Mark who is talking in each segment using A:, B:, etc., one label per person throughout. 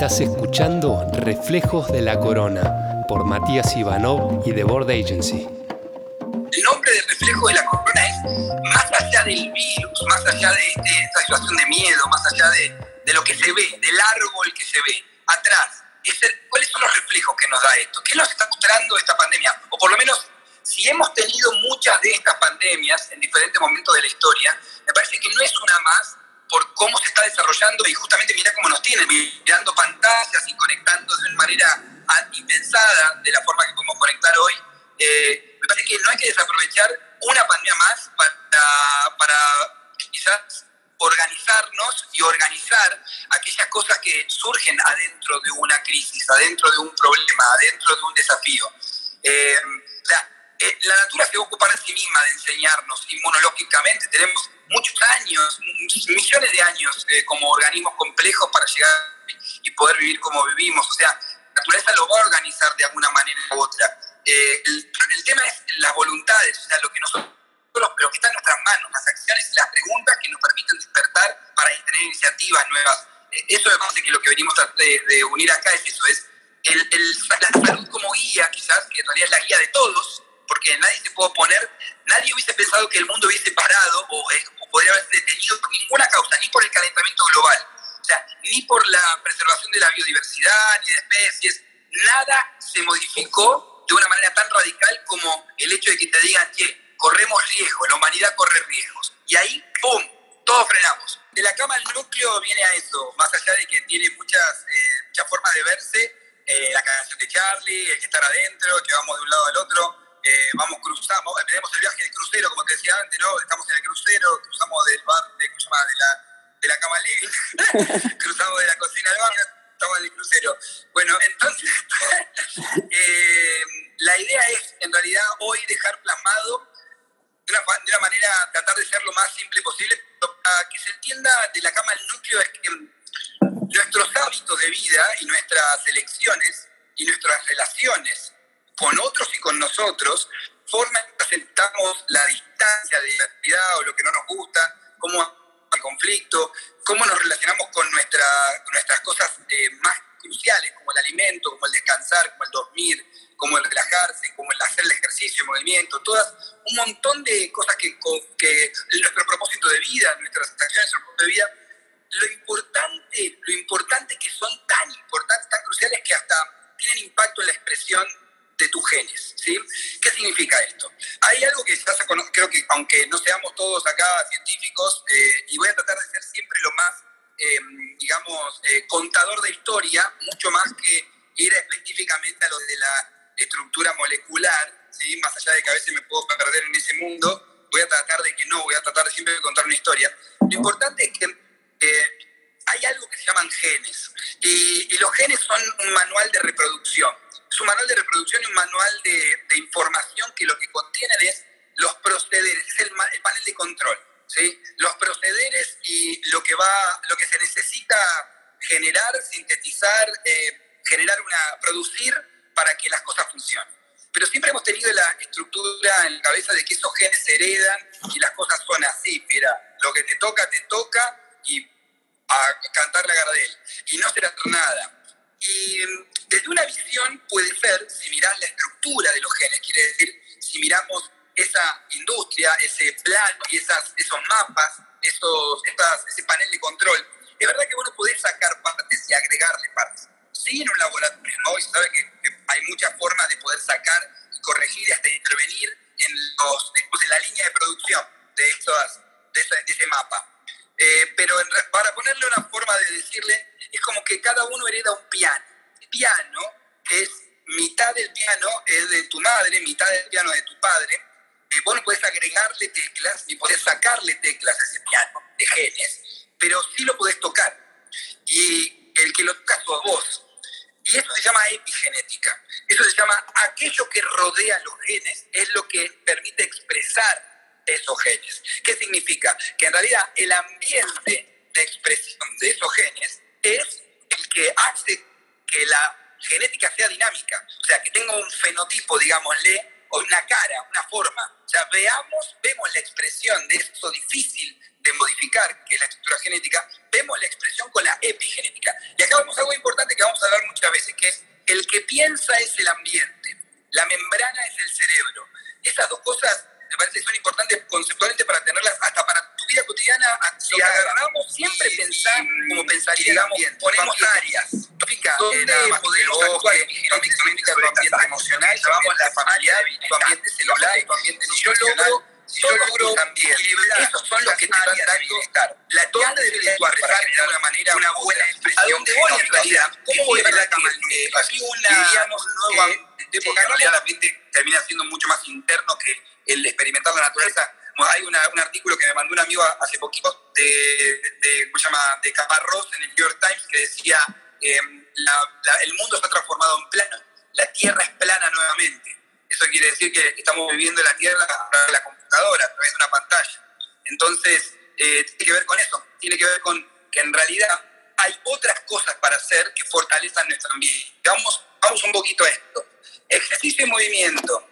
A: Estás escuchando Reflejos de la Corona por Matías Ivanov y The Board Agency.
B: El nombre de Reflejo de la Corona es más allá del virus, más allá de, esta situación de miedo, más allá de, lo que se ve, del árbol que se ve, atrás. ¿Cuáles son los reflejos que nos da esto? ¿Qué nos está mostrando esta pandemia? O por lo menos, si hemos tenido muchas de estas pandemias en diferentes momentos de la historia, me parece que no es una más por cómo se está desarrollando y justamente mira cómo nos tienen, mirando pantallas y conectando de una manera impensada de la forma que podemos conectar hoy. Eh, me parece que no hay que desaprovechar una pandemia más para, para quizás organizarnos y organizar aquellas cosas que surgen adentro de una crisis, adentro de un problema, adentro de un desafío. Eh, eh, la natura se va a ocupar a sí misma de enseñarnos inmunológicamente. Tenemos muchos años, millones de años eh, como organismos complejos para llegar y poder vivir como vivimos. O sea, la naturaleza lo va a organizar de alguna manera u otra. Eh, el, el, tema es las voluntades, o sea, lo que nosotros, pero que está en nuestras manos, las acciones y las preguntas que nos permiten despertar para tener iniciativas nuevas. eso me parece que lo que venimos a de, de unir acá es eso, es el, el, la salud como guía, quizás, que en realidad es la guía de todos, porque nadie se puede oponer, nadie hubiese pensado que el mundo hubiese parado o, eh, podría haberse detenido por ninguna causa, ni por el calentamiento global, o sea, ni por la preservación de la biodiversidad, ni de especies, nada se modificó de una manera tan radical como el hecho de que te digan que corremos riesgos, la humanidad corre riesgos. Y ahí, ¡pum!, todos frenamos. De la cama al núcleo viene a eso, más allá de que tiene muchas, eh, muchas formas de verse, eh, la canción de Charlie, el que estar adentro, que vamos de un lado al otro, eh, vamos, cruzamos, tenemos el viaje de crucero, como te decía antes, ¿no? Estamos en el crucero, cruzamos del bar, de, de la, de la cama cruzamos de la cocina al bar, estamos en el crucero. Bueno, entonces, eh, la idea es, en realidad, hoy dejar plasmado de una, de una, manera, tratar de ser lo más simple posible, para que se entienda de la cama al núcleo, es que nuestros hábitos de vida y nuestras elecciones y nuestras relaciones con otros y con nosotros, forma que aceptamos la distancia de la actividad o lo que no nos gusta, cómo el conflicto, cómo nos relacionamos con, nuestra, nuestras cosas eh, más cruciales, como el alimento, como el descansar, como el dormir, como el relajarse, como el hacer el ejercicio, el movimiento, todas, un montón de cosas que, que nuestro propósito de vida, nuestras acciones, nuestro propósito de vida, lo importante, lo importante que son tan importantes, tan cruciales que hasta tienen impacto en la expresión de tus genes. ¿sí? ¿Qué significa esto? Hay algo que ya se conoce, creo que aunque no seamos todos acá científicos, eh, y voy a tratar de ser siempre lo más, em, digamos, eh, contador de historia, mucho más que ir específicamente a lo de la estructura molecular, ¿sí? más allá de que a veces me puedo perder en ese mundo, voy a tratar de que no, voy a tratar de siempre de contar una historia. Lo importante es que eh, hay algo que se llaman genes, y los genes son un manual de reproducción es un manual de reproducción y un manual de, información que lo que contiene es los procederes, es el, el, panel de control, ¿sí? Los procederes y lo que va, lo que se necesita generar, sintetizar, eh, generar una, producir para que las cosas funcionen. Pero siempre hemos tenido la estructura en la cabeza de que esos genes se heredan y las cosas son así, mira, lo que te toca, te toca y a cantar la Gardel. Y no será nada. Y desde una visión puede ser, si mirás la estructura de los genes, quiere decir, si miramos esa industria, ese plano y esas, esos mapas, esos, ese panel de control, es verdad que bueno podés sacar partes y agregarle partes. Sí, en un laboratorio, ¿no? Y se sabe que, hay muchas formas de poder sacar y corregir y hasta intervenir en, los, en la línea de producción de, esas, de, ese, mapa. Eh, pero para ponerle una forma de decirle, es como que cada uno hereda un piano piano es mitad del piano es de tu madre, mitad del piano de tu padre. Eh, vos no podés agregarle teclas ni podés sacarle teclas a ese piano de genes, pero sí lo podés tocar. Y el que lo toca sos vos. Y eso se llama epigenética. Eso se llama aquello que rodea los genes, es lo que permite expresar esos genes. ¿Qué significa? Que en realidad el ambiente de expresión de esos genes es el que hace que la genética sea dinámica, o sea, que tenga un fenotipo, digámosle, o una cara, una forma. O sea, veamos, vemos la expresión de eso difícil de modificar, que es la estructura genética, vemos la expresión con la epigenética. Y acá vemos algo importante que muchas veces, que es el que piensa es el ambiente, la membrana es el cerebro. Esas dos cosas me parece que son importantes conceptualmente para tenerlas hasta para tu vida cotidiana. Si agarramos siempre pensar como pensaría digamos, ponemos áreas, donde podemos actuar tu ambiente emocional, llevamos la familia, tu ambiente celular, tu ambiente yo logro si yo logro también, esos son los que te van bienestar. La ¿Dónde debe actuar para de alguna manera una buena expresión? ¿A dónde voy en realidad? ¿Cómo voy a ver que aquí una, diríamos, nueva época, en realidad la gente termina siendo mucho más interno que el experimentar la naturaleza. Hay una, un artículo que me mandó un amigo hace poquito de, de, ¿cómo se llama? de Caparrós en el New York Times que decía eh, la, el mundo está transformado en plano, la Tierra es plana nuevamente. Eso quiere decir que estamos viviendo la Tierra a través de la computadora, a través de una pantalla. Entonces, eh, tiene que ver con eso, tiene que ver con que en realidad hay otras cosas para hacer que fortalezcan nuestro ambiente. Vamos, vamos un poquito a esto. Ejercicio y movimiento,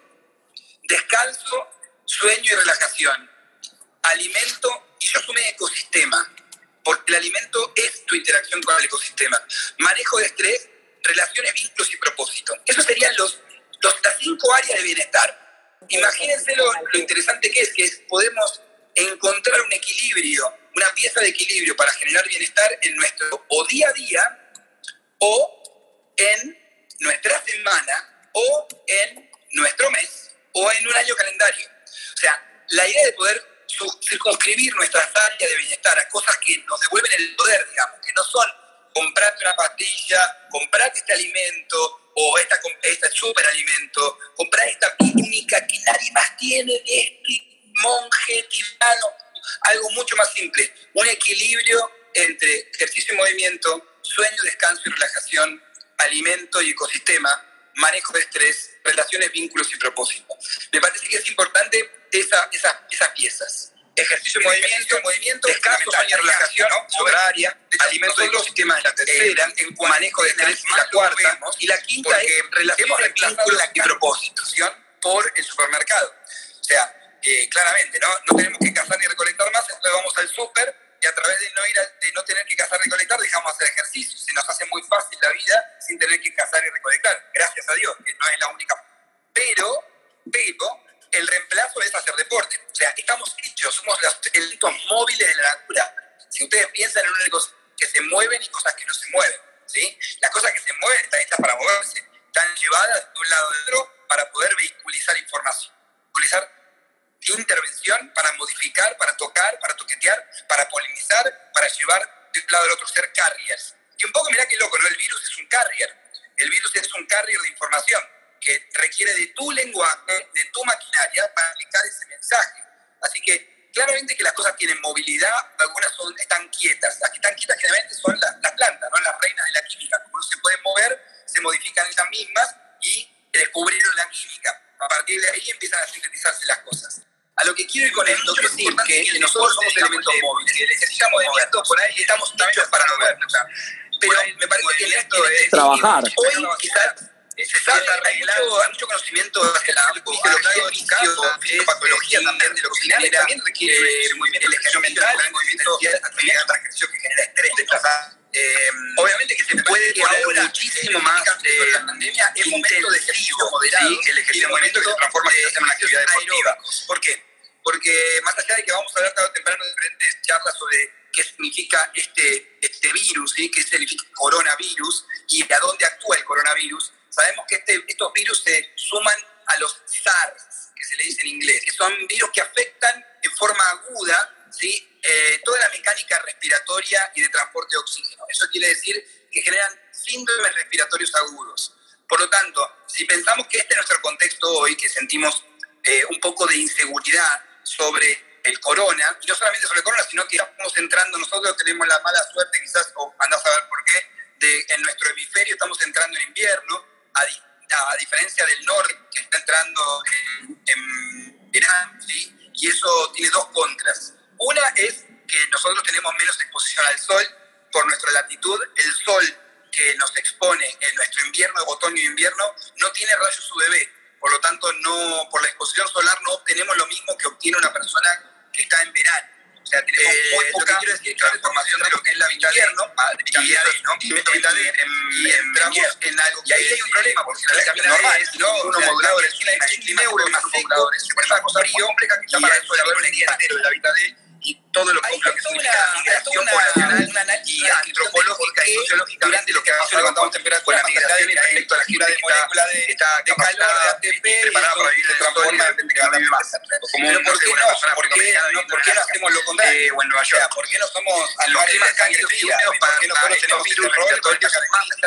B: descanso, sueño y relajación, alimento y yo sumé ecosistema, porque el alimento es tu interacción con el ecosistema, manejo de estrés, relaciones, vínculos y propósito. Esos serían los, los, las cinco áreas de bienestar. Imagínense lo, lo interesante que es, que es, podemos encontrar un equilibrio, una pieza de equilibrio para generar bienestar en nuestro o día a día o en nuestra semana o en nuestro mes o en un año calendario. O sea, la idea de poder circunscribir nuestras áreas de bienestar a cosas que nos devuelven el poder, digamos, que no son comprarte una pastilla, comprarte este alimento o esta, este superalimento, comprar esta pínica que nadie más tiene de este monje tibetano, algo mucho más simple, un equilibrio entre ejercicio y movimiento, sueño, descanso y relajación, alimento y ecosistema, manejo de estrés, relaciones, vínculos y propósito. Me parece que es importante esa, esa, esas piezas. Ejercicio, movimiento, movimiento, descanso, sueño, relajación, sobre área, alimento y ecosistema es la tercera, en manejo de estrés es la cuarta, y la quinta es relaciones, vínculos y propósito, por el supermercado. O sea, eh, claramente, ¿no? no tenemos que cazar ni recolectar más, entonces vamos al súper y a través de no, ir de no tener que cazar y recolectar dejamos hacer ejercicio. Se nos hace muy fácil la vida sin tener que cazar y recolectar. Gracias a Dios, que no es la única. Pero, pero, el reemplazo es hacer deporte. O sea, estamos hechos, somos los elementos móviles de la
C: trabajar.
B: Hoy hemisferio estamos entrando en invierno, a, a, diferencia del norte que está entrando en, en verano, ¿sí? y eso tiene dos contras. Una es que nosotros tenemos menos exposición al sol por nuestra latitud, el sol que nos expone en nuestro invierno, otoño e invierno, no tiene rayos UVB, por lo tanto, no, por la exposición solar no obtenemos lo mismo que obtiene una persona que está en verano. O sea, tenemos eh, muy poca decir, transformación de lo que es la vitalidad invierno, ah, vitamina D, ¿no? Y, y entramos en algo que y ahí hay un problema, porque la vitamina D es uno modulador, es un neuromodulador, es una cosa frío, compleja que está para eso el día entero de la vitamina D todo lo, que significa migración poblacional y antropológica y sociológicamente lo que temperatura, la migración respecto a la calor, de ATP, preparada para vivir de otra forma, depende de cada vez más. Pero ¿por qué no? ¿Por qué no, ¿por qué no hacemos lo contrario? Eh, o en Nueva York. ¿Por qué no somos al los climas cálidos y húmedos para que nosotros tenemos virus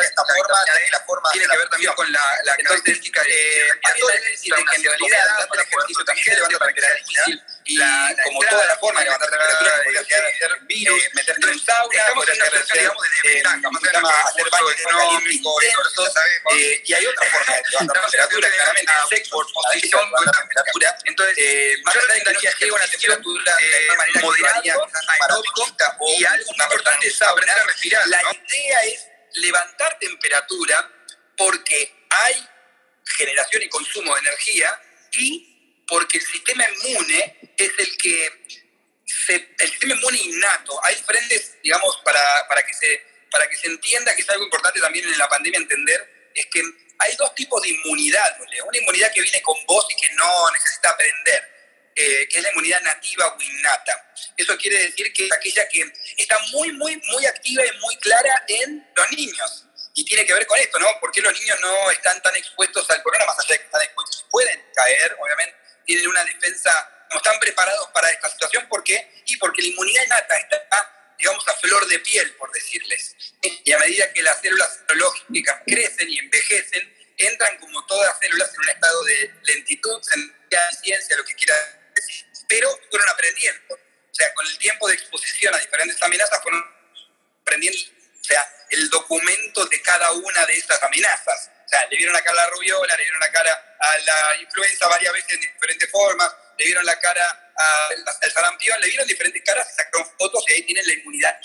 B: esta forma, la forma tiene que ver también con la característica de que en realidad el ejercicio también levanta para crear difícil y como toda la forma de levantar temperatura de hacer virus, en sauna, estamos en una situación, digamos, de ventaja, hacer baño económico, y hay otra forma de levantar temperatura, claramente, sexo, posición temperatura, entonces, más allá de que llega una temperatura moderada, aeróbica, y algo importante es aprender a respirar, la idea es levantar temperatura porque hay generación y consumo de energía y porque el sistema inmune es el que, el sistema inmune innato, hay diferentes, digamos, para, para, que se, para que se entienda que es algo importante también en la pandemia entender, es que hay dos tipos de inmunidad, una inmunidad que viene con vos y que no necesita aprender. Eh, que es la inmunidad nativa o innata. Eso quiere decir que es aquella que está muy, muy, muy activa y muy clara en los niños. Y tiene que ver con esto, ¿no? Porque los niños no están tan expuestos al corona, más allá de que están expuestos y pueden caer, obviamente, tienen una defensa, no están preparados para esta situación. ¿Por qué? Y porque la inmunidad innata está, digamos, a flor de piel, por decirles. Y a medida que las células serológicas crecen y envejecen, entran como todas las células en un estado de lentitud, ciencia, lo que quiera decir. Pero fueron aprendiendo. O sea, con el tiempo de exposición a diferentes amenazas fueron aprendiendo, o sea, el documento de cada una de estas amenazas sea, le vieron la cara a la rubiola, le vieron la cara a la influenza varias veces en diferentes formas, le vieron la cara al sarampión, le vieron diferentes caras, sacaron fotos y ahí tienen la inmunidad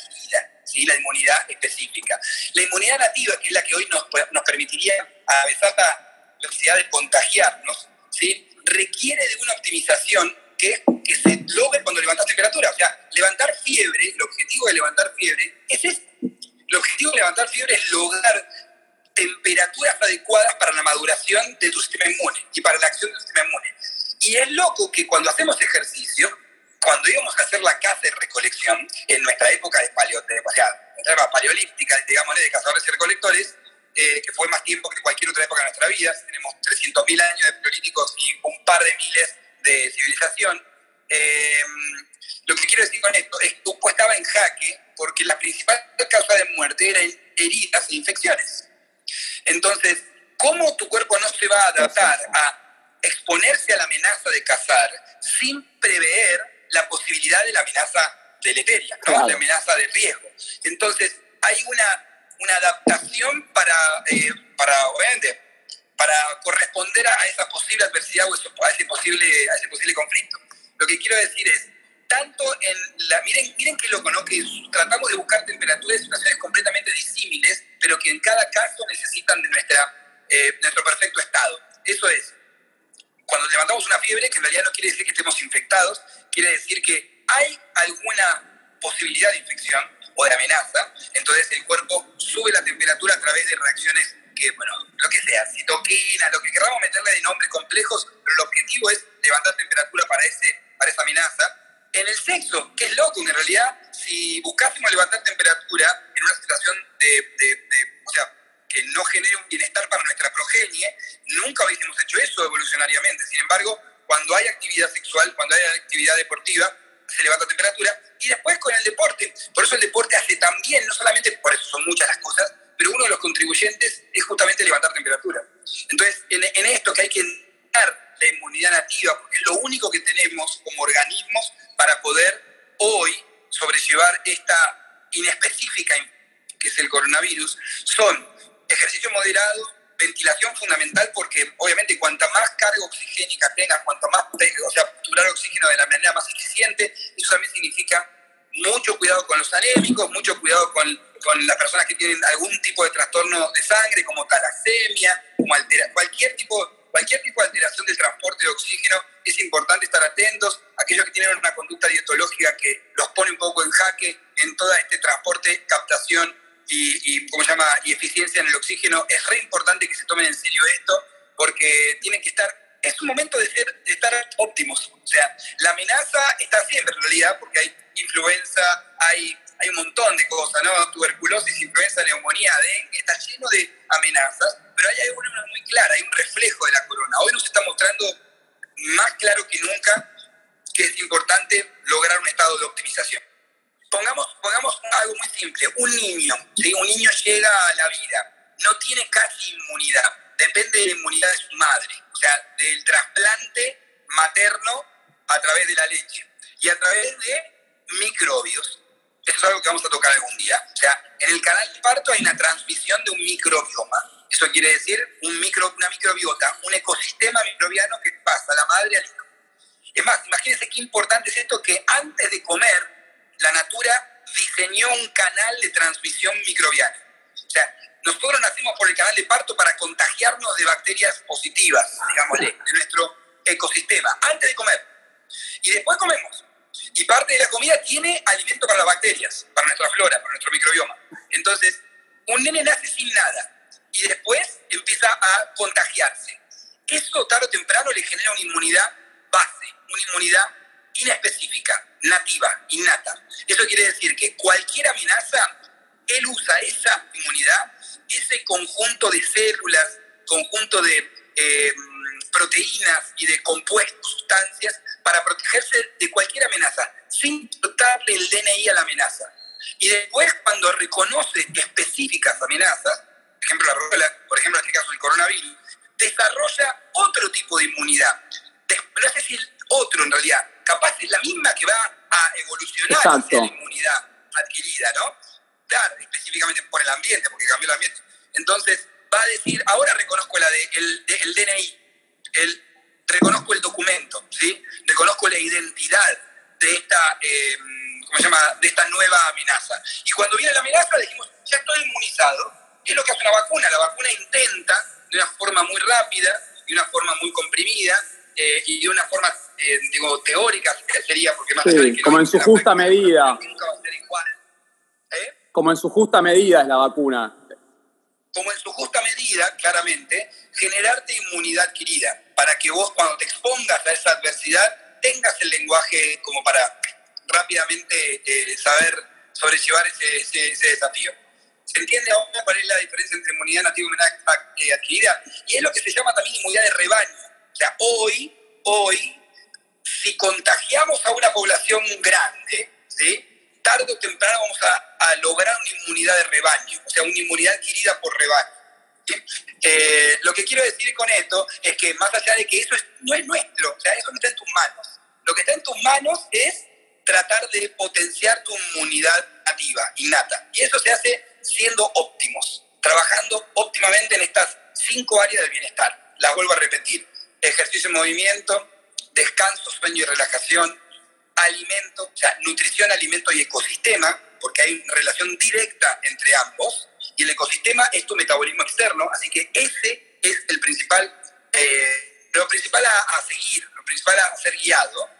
B: ¿sí? la inmunidad específica. La inmunidad nativa, que es la que hoy nos, nos permitiría, a de la velocidad de contagiarnos, ¿sí? requiere de una optimización que, que se logre cuando levantas temperatura. O sea, levantar fiebre, el objetivo de levantar fiebre es este. El objetivo de levantar fiebre es lograr temperaturas adecuadas para la maduración de tu sistema inmune y para la acción del sistema inmune. Y es loco que cuando hacemos ejercicio, cuando íbamos a hacer la caza de recolección, en nuestra época de, paleo, de, o sea, paleolíptica, digamos, de cazadores y recolectores, eh, que fue más tiempo que cualquier otra época de nuestra vida, tenemos 300.000 años de paleolíticos y un par de miles de civilización, eh, lo que quiero decir con esto es que tu cuerpo estaba en jaque porque la principal causa de muerte eran heridas e infecciones. Entonces, ¿cómo tu cuerpo no se va a adaptar a exponerse a la amenaza de cazar sin prever la posibilidad de la amenaza deleteria, ¿no? la amenaza de riesgo? Entonces, hay una, una adaptación para, eh, para, obviamente, para corresponder a esa posible adversidad o a ese posible, a ese posible conflicto. Lo que quiero decir es, tanto en la... Miren, miren qué loco, ¿no? Que tratamos de buscar temperaturas y situaciones completamente disímiles, pero que en cada caso necesitan de nuestra, eh, nuestro perfecto estado. Eso es, cuando levantamos una fiebre, que en realidad no quiere decir que estemos infectados, quiere decir que hay alguna posibilidad de infección o de amenaza, entonces el cuerpo sube la temperatura a través de reacciones que, bueno, lo que sea, citoquina, lo que queramos meterle de nombres complejos, pero el objetivo es levantar temperatura para, ese, para esa amenaza. En el sexo, que es loco, en realidad, si buscásemos levantar temperatura en una situación de, o sea, que no genere un bienestar para nuestra progenie, nunca hubiésemos hecho eso evolucionariamente. Sin embargo, cuando hay actividad sexual, cuando hay actividad deportiva, se levanta temperatura. Y después con el deporte. Por eso el deporte hace también, no solamente por eso son muchas las cosas, pero uno de los contribuyentes es justamente levantar temperatura. Entonces, en, en esto que hay que dar la inmunidad nativa, porque es lo único que tenemos como organismos para poder hoy sobrellevar esta inespecífica que es el coronavirus, son ejercicio moderado, ventilación fundamental, porque obviamente cuanta más carga oxigénica tengas, cuanto más, o sea, capturar oxígeno de la manera más eficiente, eso también significa mucho cuidado con los anémicos, mucho cuidado con, con las personas que tienen algún tipo de trastorno de sangre, como talasemia, como altera, cualquier tipo cualquier tipo de alteración del transporte de oxígeno, es importante estar atentos. Aquellos que tienen una conducta dietológica que los pone un poco en jaque en todo este transporte, captación y, y, ¿cómo se llama? y eficiencia en el oxígeno, es re importante que se tomen en serio esto porque tienen que estar es un momento de, ser, de estar óptimos. O sea, la amenaza está siempre en realidad porque hay influenza, hay, hay un montón de cosas, ¿no? Tuberculosis, influenza, algún día. En el canal de parto hay una transmisión de un microbioma. Eso quiere decir un micro, una microbiota, un ecosistema microbiano que pasa a la madre al hijo. Es más, imagínense qué importante es esto que antes de comer, la natura diseñó un canal de transmisión microbiana. O sea, nosotros nacimos por el canal de parto para contagiarnos de bacterias positivas, digámosle, de nuestro ecosistema, antes de comer. Y después comemos. Y parte de la comida tiene alimento para las bacterias, para nuestra flora, para nuestro microbioma. Entonces, un nene nace sin nada y después empieza a contagiarse. Eso tarde o temprano le genera una inmunidad base, una inmunidad inespecífica, nativa, innata. Eso quiere decir que cualquier amenaza, él usa esa inmunidad ese conjunto de células, conjunto de eh, proteínas y de compuestos, sustancias, para protegerse de cualquier amenaza, sin importarle el DNI a la amenaza. Y después, cuando reconoce específicas amenazas, por ejemplo, la, por ejemplo, en este caso el coronavirus, desarrolla otro tipo de inmunidad. No sé si otro en realidad, capaz es la misma que va a evolucionar hacia la inmunidad adquirida, ¿no? específicamente por el ambiente, porque cambió el ambiente. Entonces, va a decir, ahora reconozco la de, el, el DNI, el, reconozco el documento, ¿sí? reconozco la identidad de esta, eh, ¿cómo se llama? de esta nueva amenaza. Y cuando viene la amenaza, decimos, ya estoy inmunizado. ¿Qué es lo que hace una vacuna? La vacuna intenta, de una forma muy rápida, de una forma muy comprimida, eh, y de una forma, eh, digo, teórica, sería, porque más
D: sí, como en su justa medida. Nunca va a ser igual. ¿Eh? como en su justa medida es la vacuna.
B: Como en su justa medida, claramente, generarte inmunidad adquirida, para que vos cuando te expongas a esa adversidad tengas el lenguaje como para rápidamente eh, saber sobrellevar ese, desafío. ¿Se entiende ahora cuál es la diferencia entre inmunidad nativa y inmunidad eh, adquirida? Y es lo que se llama también inmunidad de rebaño. O sea, hoy, hoy, si contagiamos a una población grande, tarde o temprano vamos a, lograr una inmunidad de rebaño, o sea, una inmunidad adquirida por rebaño. Eh, lo que quiero decir con esto es que más allá de que eso no es nuestro, o sea, eso no está en tus manos. Lo que está en tus manos es tratar de potenciar tu inmunidad nativa, innata. Y eso se hace siendo óptimos, trabajando óptimamente en estas cinco áreas del bienestar. Las vuelvo a repetir. Ejercicio y movimiento, descanso, sueño y relajación, alimento, o sea, nutrición, alimento y ecosistema, porque hay una relación directa entre ambos, y el ecosistema es tu metabolismo externo, así que ese es el principal, eh, lo principal a, seguir, lo principal a ser guiado.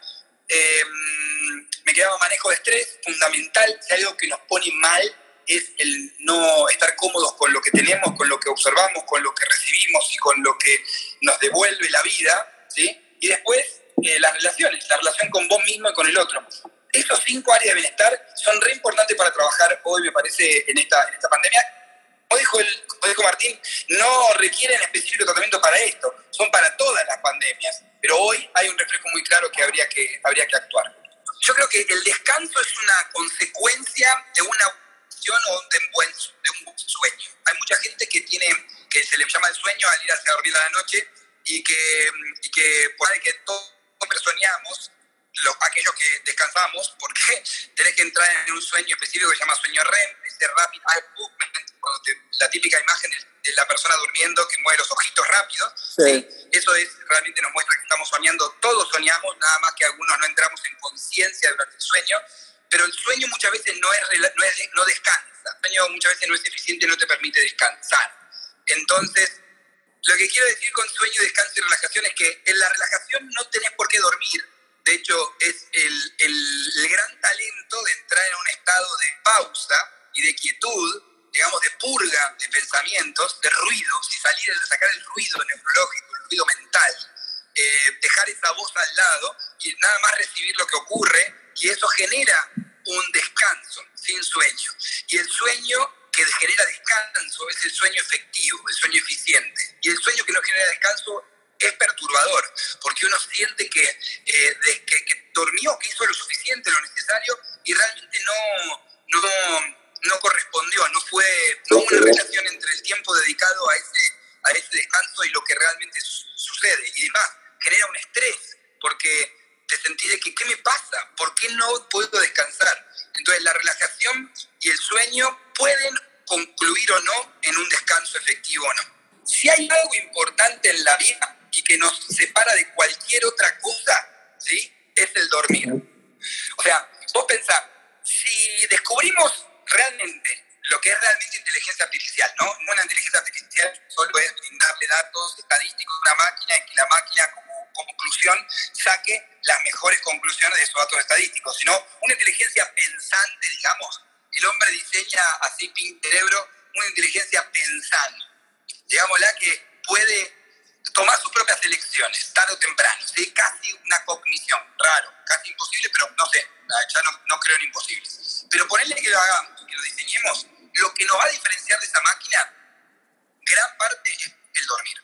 B: Em, me quedaba manejo de estrés, fundamental, si hay algo que nos pone mal es el no estar cómodos con lo que tenemos, con lo que observamos, con lo que recibimos y con lo que nos devuelve la vida, ¿sí? Y después eh, las relaciones, la relación con vos mismo y con el otro. Esos cinco áreas de bienestar son re importantes para trabajar hoy, me parece, en esta, en esta pandemia. Como dijo, el, dijo Martín, no requieren específico tratamiento para esto, son para todas las pandemias. Pero hoy hay un reflejo muy claro que habría que, habría que actuar. Yo creo que el descanso es una consecuencia de una o de un, buen, de un sueño. Hay mucha gente que tiene, que se le llama el sueño al ir a dormir a la noche y que, y que puede que todo siempre soñamos, los, aquellos que descansamos, porque tenés que entrar en un sueño específico que se llama sueño REM, ese rapid eye movement, la típica imagen de la persona durmiendo que mueve los ojitos rápidos. Sí. Eso es, realmente nos muestra que estamos soñando, todos soñamos, nada más que algunos no entramos en conciencia durante el sueño, pero el sueño muchas veces no, es, no, es, no descansa, el sueño muchas veces no es eficiente, no te permite descansar. Entonces, lo que quiero decir con sueño, descanso y relajación es que en la relajación no tenés por qué dormir, de hecho es el, el, gran talento de entrar en un estado de pausa y de quietud, digamos, de purga de pensamientos, de ruidos, y salir, sacar el ruido neurológico, el ruido mental, eh, dejar esa voz al lado y nada más recibir lo que ocurre, y eso genera un descanso sin sueño. Y el sueño que genera descanso es el sueño efectivo, el sueño eficiente. Y el sueño que no genera descanso es perturbador, porque uno siente que, eh, que, durmió, que hizo lo suficiente, lo necesario, y realmente no, no, no correspondió, no fue una relación entre el tiempo dedicado a ese, a ese descanso y lo que realmente sucede. Y además, genera un estrés, porque te sentís de que, ¿qué me pasa? ¿Por qué no puedo descansar? Entonces, la relajación y el sueño pueden concluir o no en un descanso efectivo o no. Si hay algo importante en la vida y que nos separa de cualquier otra cosa, ¿sí? Es el dormir. O sea, vos pensás, si descubrimos realmente lo que es realmente inteligencia artificial, ¿no? Una inteligencia artificial solo es brindarle datos estadísticos a una máquina y que la máquina como conclusión saque las mejores conclusiones de esos datos estadísticos, sino una inteligencia pensante, digamos. El hombre diseña así pin cerebro una inteligencia pensante, digámosla que puede tomar sus propias elecciones, tarde o temprano, ¿sí? casi una cognición, raro, casi imposible, pero no sé, ya no, no creo en imposible. Pero ponerle que lo hagamos, diseñemos, lo que nos va a diferenciar de esa máquina, gran parte es el dormir.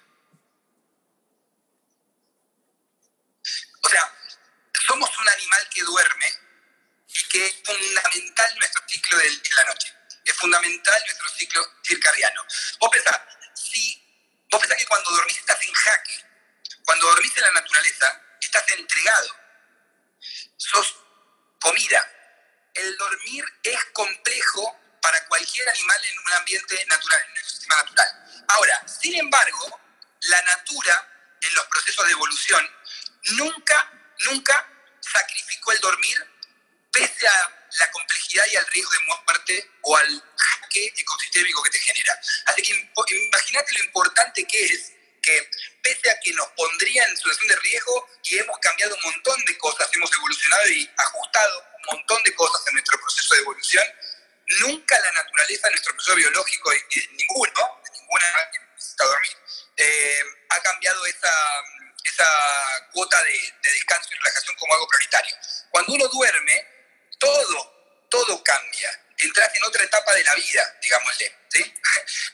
B: O sea, somos un animal que duerme y que es fundamental nuestro ciclo de la noche. Es fundamental nuestro ciclo circadiano. Vos pensás, si vos pensás que cuando dormís estás en jaque, cuando dormís en la naturaleza, estás entregado. Sos comida. El dormir es complejo para cualquier animal en un ambiente natural, en un sistema natural. Ahora, sin embargo, la natura, en los procesos de evolución, nunca, nunca sacrificó el dormir pese a la complejidad y al riesgo de muerte o al jaque ecosistémico que te genera. Así que imagínate lo importante que es que pese a que nos pondría en situación de riesgo y hemos cambiado un montón de cosas, hemos evolucionado y ajustado montón de cosas en nuestro proceso de evolución, nunca la naturaleza, nuestro proceso biológico, y de ninguno, de ninguna que necesita dormir, eh, ha cambiado esa, esa cuota de, descanso y relajación como algo prioritario. Cuando uno duerme, todo, todo cambia. Entras en otra etapa de la vida, digámosle. ¿sí?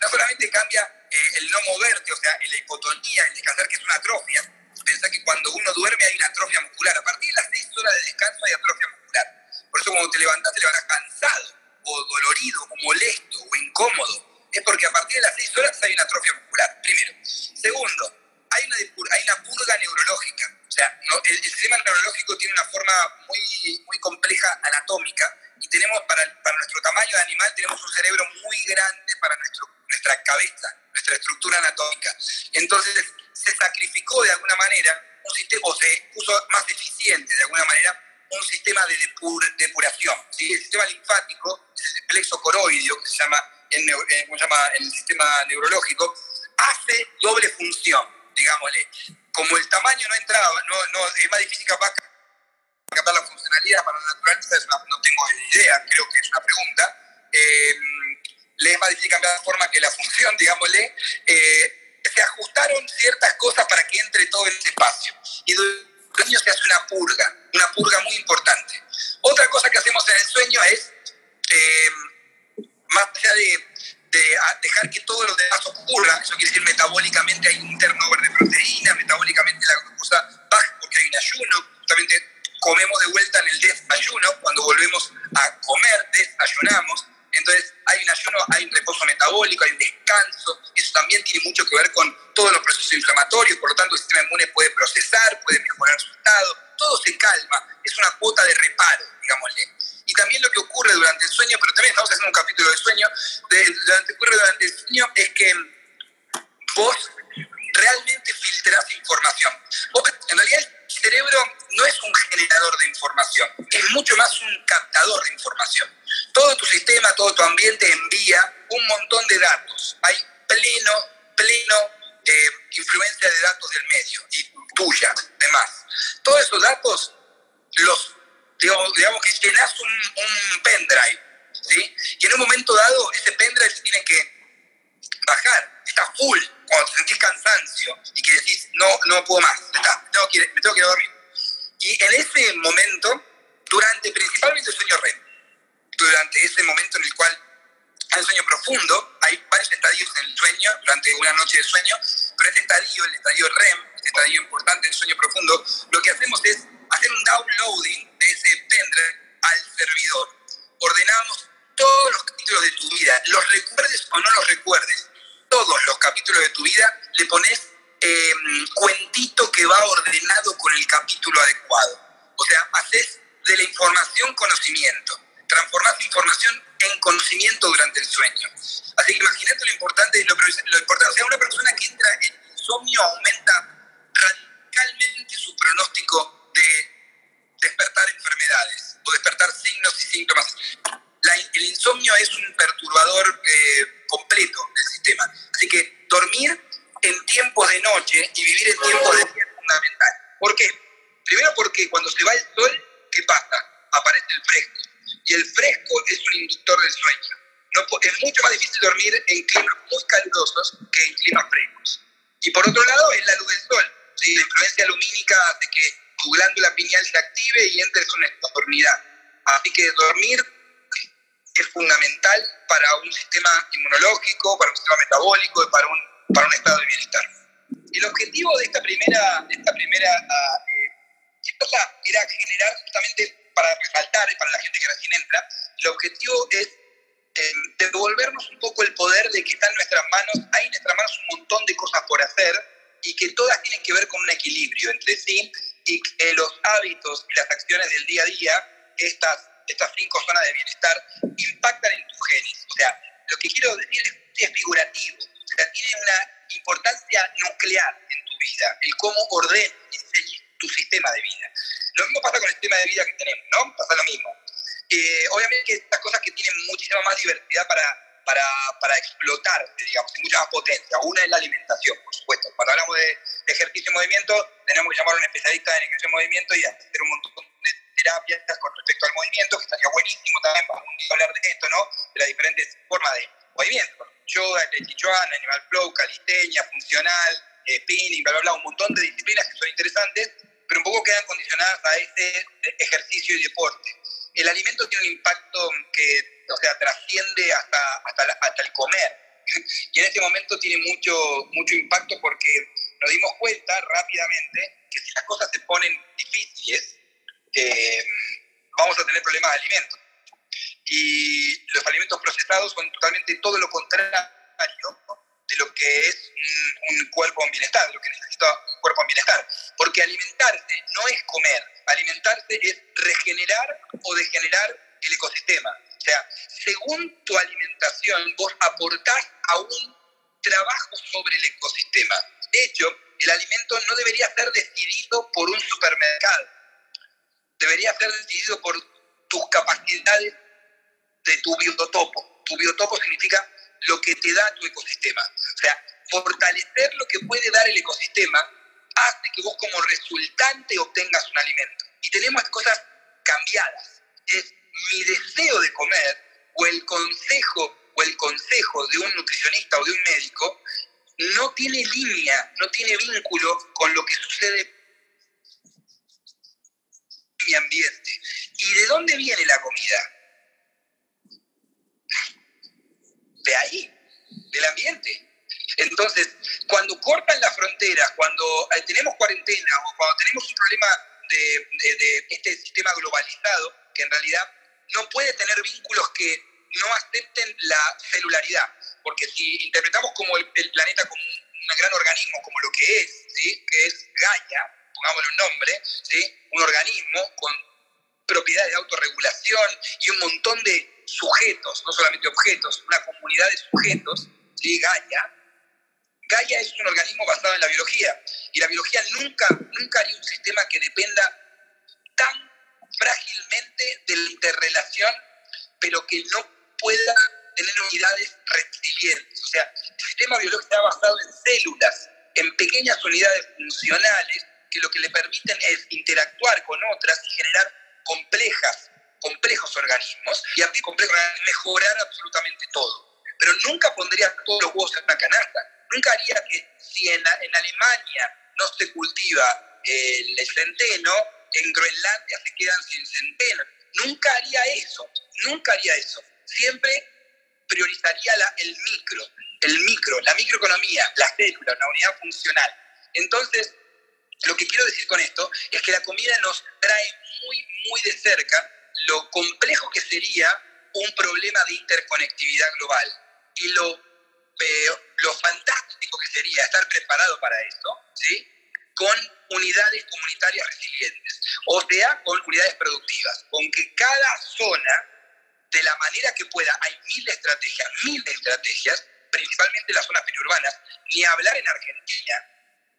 B: No solamente cambia eh, el no moverte, o sea, la hipotonía, el descansar, que es una atrofia. Pensá que cuando uno duerme hay una atrofia muscular. A partir de las seis horas de descanso hay atrofia. Por eso cuando te levantas te levantas cansado, o dolorido, o molesto, o incómodo. Es porque a partir de las seis horas hay una atrofia muscular, primero. Segundo, hay una, hay una purga neurológica. O sea, el, sistema neurológico tiene una forma muy, muy compleja anatómica y tenemos, para, para nuestro tamaño de animal, tenemos un cerebro muy grande para nuestro, nuestra cabeza, nuestra estructura anatómica. Entonces, se sacrificó de alguna manera un sistema, o se puso más eficiente de alguna manera un sistema de depuración. ¿sí? El sistema linfático, el plexo coroideo, que se llama en, eh, se llama en el sistema neurológico, hace doble función digámosle. Como el tamaño no entraba, no, no, es más difícil capaz captar la funcionalidad para la naturaleza, no tengo idea, creo que es una pregunta. Eh, le es más difícil cambiar la forma que la función, digámosle. Eh, se ajustaron ciertas cosas para que entre todo ese espacio. Y durante el sueño se hace una purga, una purga muy importante. Otra cosa que hacemos en el sueño es, eh, más allá de de dejar que todo lo demás ocurra, eso quiere decir metabólicamente hay un turnover de proteína, metabólicamente la glucosa baja porque hay un ayuno, justamente comemos de vuelta en el desayuno, cuando volvemos a comer, desayunamos, entonces hay un ayuno, hay un reposo metabólico, hay un descanso, eso también tiene mucho que ver con todos los procesos inflamatorios, por lo tanto el sistema inmune puede procesar, puede mejorar su estado, todo se calma, es una cuota de reparo, digámosle. Y también lo que ocurre durante el sueño, pero también estamos haciendo un capítulo de sueño, lo que ocurre durante el sueño es que vos realmente filtrás información. en realidad el cerebro no es un generador de información, es mucho más un captador de información. Todo tu sistema, todo tu ambiente envía un montón de datos. Hay pleno, pleno eh, influencia de datos del medio y tuya, además. Todos esos datos los, digamos, digamos que llenas un, un pendrive, ¿sí? Y en un momento dado ese pendrive se tiene que bajar, está full, cuando te sentís cansancio y que decís, no, no puedo más, está, me, tengo que me tengo que dormir. Y en ese momento, durante principalmente el sueño REM, durante ese momento en el cual hay un sueño profundo, hay varios estadios en el sueño, durante una noche de sueño, pero este estadio, el estadio REM, este estadio importante del sueño profundo, lo que hacemos es hacer un downloading de ese pendrive al servidor. Ordenamos todos los capítulos de tu vida, los recuerdes o no los recuerdes, todos los capítulos de tu vida, le pones eh, cuentito que va ordenado con el capítulo adecuado. O sea, haces de la información conocimiento, transformas información en conocimiento durante el sueño. Así que imagínate lo importante, lo, lo importante, o sea, una persona que entra en insomnio aumenta radicalmente su pronóstico de despertar enfermedades o despertar signos y síntomas el insomnio es un perturbador eh, completo del sistema. Así que dormir en tiempos de noche y vivir en tiempos de día es fundamental. ¿Por qué? Primero porque cuando se va el sol, ¿qué pasa? Aparece el fresco. Y el fresco es un inductor del sueño. No, es mucho más difícil dormir en climas muy calurosos que en climas frescos. Y por otro lado, es la luz del sol. La influencia lumínica hace que tu glándula pineal se active y entres en una nocturnidad. Así que dormir es fundamental para un sistema inmunológico, para un sistema metabólico y para un, para un estado de bienestar. El objetivo de esta primera, de esta primera uh, era generar justamente para resaltar para la gente que recién entra, el objetivo es eh, devolvernos un poco el poder de que está en nuestras manos, hay en nuestras manos un montón de cosas por hacer y que todas tienen que ver con un equilibrio entre sí y que los hábitos y las acciones del día a día, estas estas cinco zonas de bienestar impactan en tus genes. O sea, lo que quiero decir es, figurativo, o sea, tiene una importancia nuclear en tu vida, el cómo ordenas tu sistema de vida. Lo mismo pasa con el sistema de vida que tenemos, ¿no? Pasa lo mismo. Eh, obviamente que estas cosas que tienen muchísima más diversidad para, para, para explotar, digamos, y mucha más potencia. Una es la alimentación, por supuesto. Cuando hablamos de, ejercicio y movimiento, tenemos que llamar a un especialista en ejercicio y movimiento y hacer un montón de terapias con respecto al movimiento, que estaría buenísimo también para hablar de esto, ¿no? De las diferentes formas de movimiento. Yoga, Chichuan, Animal Flow, calistenia, funcional, eh, spinning, bla, bla, bla, un montón de disciplinas que son interesantes, pero un poco quedan condicionadas a este ejercicio y deporte. El alimento tiene un impacto que, o sea, trasciende hasta, hasta, hasta el comer. Y en este momento tiene mucho, mucho impacto porque nos dimos cuenta rápidamente que si las cosas se ponen difíciles, eh, vamos a tener problemas de alimentos. Y los alimentos procesados son totalmente todo lo contrario de lo que es un, cuerpo en bienestar, de lo que necesita un cuerpo en bienestar. Porque alimentarse no es comer, alimentarse es regenerar o degenerar el ecosistema. O sea, según tu alimentación, vos aportás a un trabajo sobre el ecosistema. De hecho, el alimento no debería ser decidido por un supermercado debería ser decidido por tus capacidades de tu biotopo. Tu biotopo significa lo que te da tu ecosistema. O sea, fortalecer lo que puede dar el ecosistema hace que vos como resultante obtengas un alimento. Y tenemos cosas cambiadas. Es mi deseo de comer o el consejo o el consejo de un nutricionista o de un médico no tiene línea, no tiene vínculo con lo que sucede mi ambiente. ¿Y de dónde viene la comida? De ahí, del ambiente. Entonces, cuando cortan las fronteras, cuando eh, tenemos cuarentena o cuando tenemos un problema de, este sistema globalizado, que en realidad no puede tener vínculos que no acepten la celularidad, porque si interpretamos como el, planeta como un gran organismo, como lo que es, ¿sí? que es Gaia, pongámosle un nombre, ¿sí? un organismo con propiedades de autorregulación y un montón de sujetos, no solamente objetos, una comunidad de sujetos, ¿sí? Gaia. Gaia es un organismo basado en la biología y la biología nunca, nunca haría un sistema que dependa tan frágilmente de la interrelación, pero que no pueda tener unidades resilientes. O sea, el sistema biológico está basado en células, en pequeñas unidades funcionales
C: que lo que le permiten es interactuar con otras y generar complejas, complejos organismos y a complejos mejorar absolutamente todo. Pero nunca pondría todos los huevos en una canasta. Nunca haría que si en, en Alemania no se cultiva el centeno, en Groenlandia se quedan sin centeno. Nunca haría eso, nunca haría eso. Siempre priorizaría la, el micro, el micro, la microeconomía, la célula, la unidad funcional. Entonces, lo que quiero decir con esto es que la comida nos trae muy, muy de cerca lo complejo que sería un problema de interconectividad global. Y lo, lo fantástico que sería estar preparado para esto, ¿sí? con unidades comunitarias resilientes, o sea, con unidades productivas, con que cada zona, de la manera que pueda, hay mil estrategias, mil estrategias, principalmente las zonas periurbanas, ni hablar en Argentina,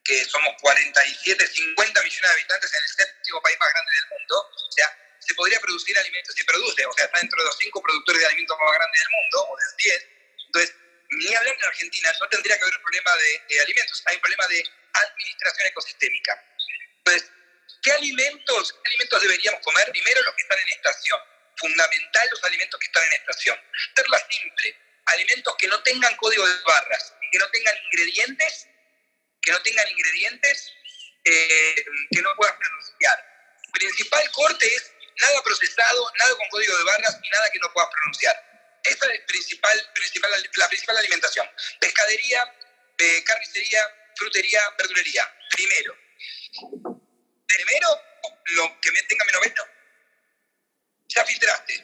C: que somos 47, 50 millones de habitantes en el séptimo país más grande del mundo, o sea, se podría producir alimentos, se produce, o sea, está dentro de los cinco productores de alimentos más grandes del mundo, o de los 10, entonces, ni hablar en Argentina, no tendría que haber un problema de alimentos, hay un problema de administración ecosistémica. Entonces, ¿qué alimentos, ¿qué alimentos deberíamos comer? Primero los que están en estación. Fundamental los alimentos que están en estación. Hacerla simple. Alimentos que no tengan código de barras, que no tengan ingredientes, que no tengan ingredientes eh, que no puedas pronunciar. Principal corte es nada procesado, nada con código de barras y nada que no puedas pronunciar. Esa es principal, principal, la principal alimentación. Pescadería, eh, carnicería, frutería, verdulería. Primero. Primero, lo que me tenga menos veneno. Ya filtraste.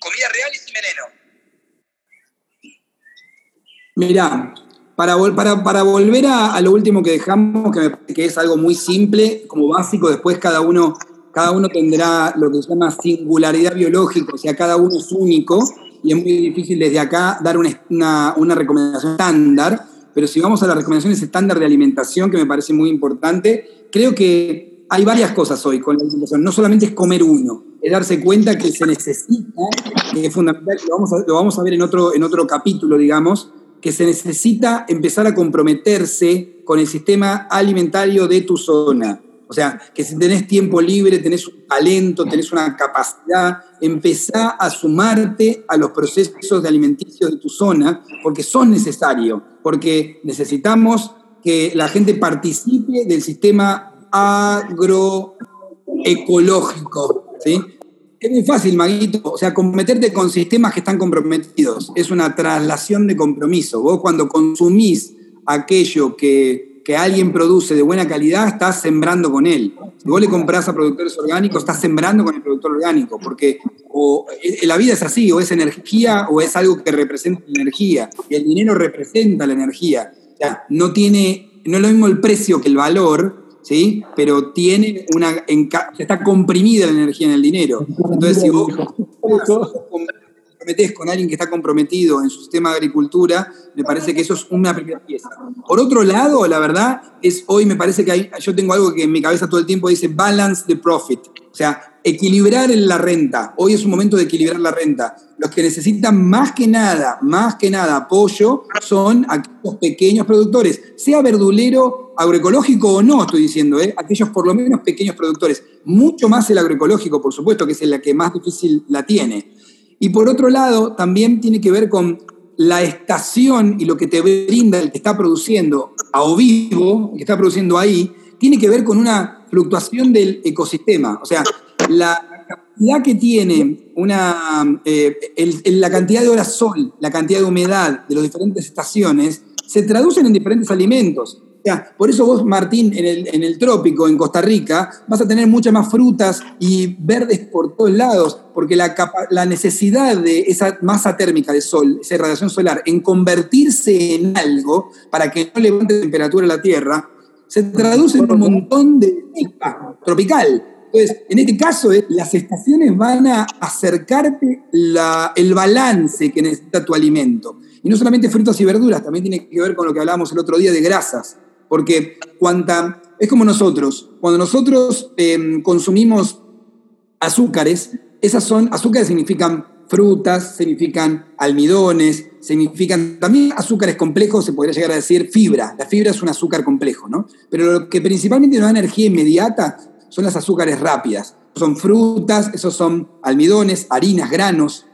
C: Comida real y sin veneno.
B: Mirá, para, para, para volver a, lo último que dejamos, que, que es algo muy simple, como básico, después cada uno, cada uno tendrá lo que se llama singularidad biológica, o sea, cada uno es único y es muy difícil desde acá dar una, una, recomendación estándar pero si vamos a las recomendaciones estándar de alimentación, que me parece muy importante, creo que hay varias cosas hoy con la alimentación. No solamente es comer uno, es darse cuenta que se necesita, que es fundamental, lo vamos a, lo vamos a ver en otro, en otro capítulo, digamos, que se necesita empezar a comprometerse con el sistema alimentario de tu zona. O sea, que si tenés tiempo libre, tenés un talento, tenés una capacidad, empezá a sumarte a los procesos de alimenticio de tu zona, porque son necesarios, porque necesitamos que la gente participe del sistema agroecológico. ¿sí? Es muy fácil, Maguito. O sea, comprometerte con sistemas que están comprometidos es una traslación de compromiso. Vos cuando consumís aquello que que alguien produce de buena calidad, estás sembrando con él. Si vos le compras a productores orgánicos, estás sembrando con el productor orgánico, porque o, eh, la vida es así, o es energía o es algo que representa energía, y el dinero representa la energía. O sea, no tiene, no es lo mismo el precio que el valor, ¿sí? Pero tiene una, está comprimida la energía en el dinero. Entonces, si vos metes con alguien que está comprometido en su sistema de agricultura, me parece que eso es una primera pieza. Por otro lado, la verdad es hoy me parece que hay, yo tengo algo que en mi cabeza todo el tiempo dice balance the profit, o sea, equilibrar la renta. Hoy es un momento de equilibrar la renta. Los que necesitan más que nada, más que nada apoyo son aquellos pequeños productores, sea verdulero, agroecológico o no, estoy diciendo, ¿eh? aquellos por lo menos pequeños productores. Mucho más el agroecológico, por supuesto, que es el que más difícil la tiene. Y por otro lado, también tiene que ver con la estación y lo que te brinda el que está produciendo a o vivo, el que está produciendo ahí, tiene que ver con una fluctuación del ecosistema. O sea, la cantidad que tiene una, eh, la cantidad de horas sol, la cantidad de humedad de las diferentes estaciones, se traducen en diferentes alimentos por eso vos, Martín, en el, en el trópico, en Costa Rica, vas a tener muchas más frutas y verdes por todos lados, porque la, la necesidad de esa masa térmica de sol, esa radiación solar, en convertirse en algo para que no levante temperatura la Tierra, se traduce en un montón de tropical. Entonces, en este caso, eh, las estaciones van a acercarte la, el balance que necesita tu alimento. Y no solamente frutas y verduras, también tiene que ver con lo que hablábamos el otro día de grasas. Porque cuanta, es como nosotros, cuando nosotros em, consumimos azúcares, esas son, azúcares significan frutas, significan almidones, significan también azúcares complejos, se podría llegar a decir fibra. La fibra es un azúcar complejo, ¿no? Pero lo que principalmente nos da energía inmediata son las azúcares rápidas. Son frutas, esos son almidones, harinas, granos,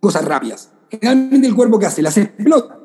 B: cosas rápidas. Generalmente el cuerpo que hace las explota,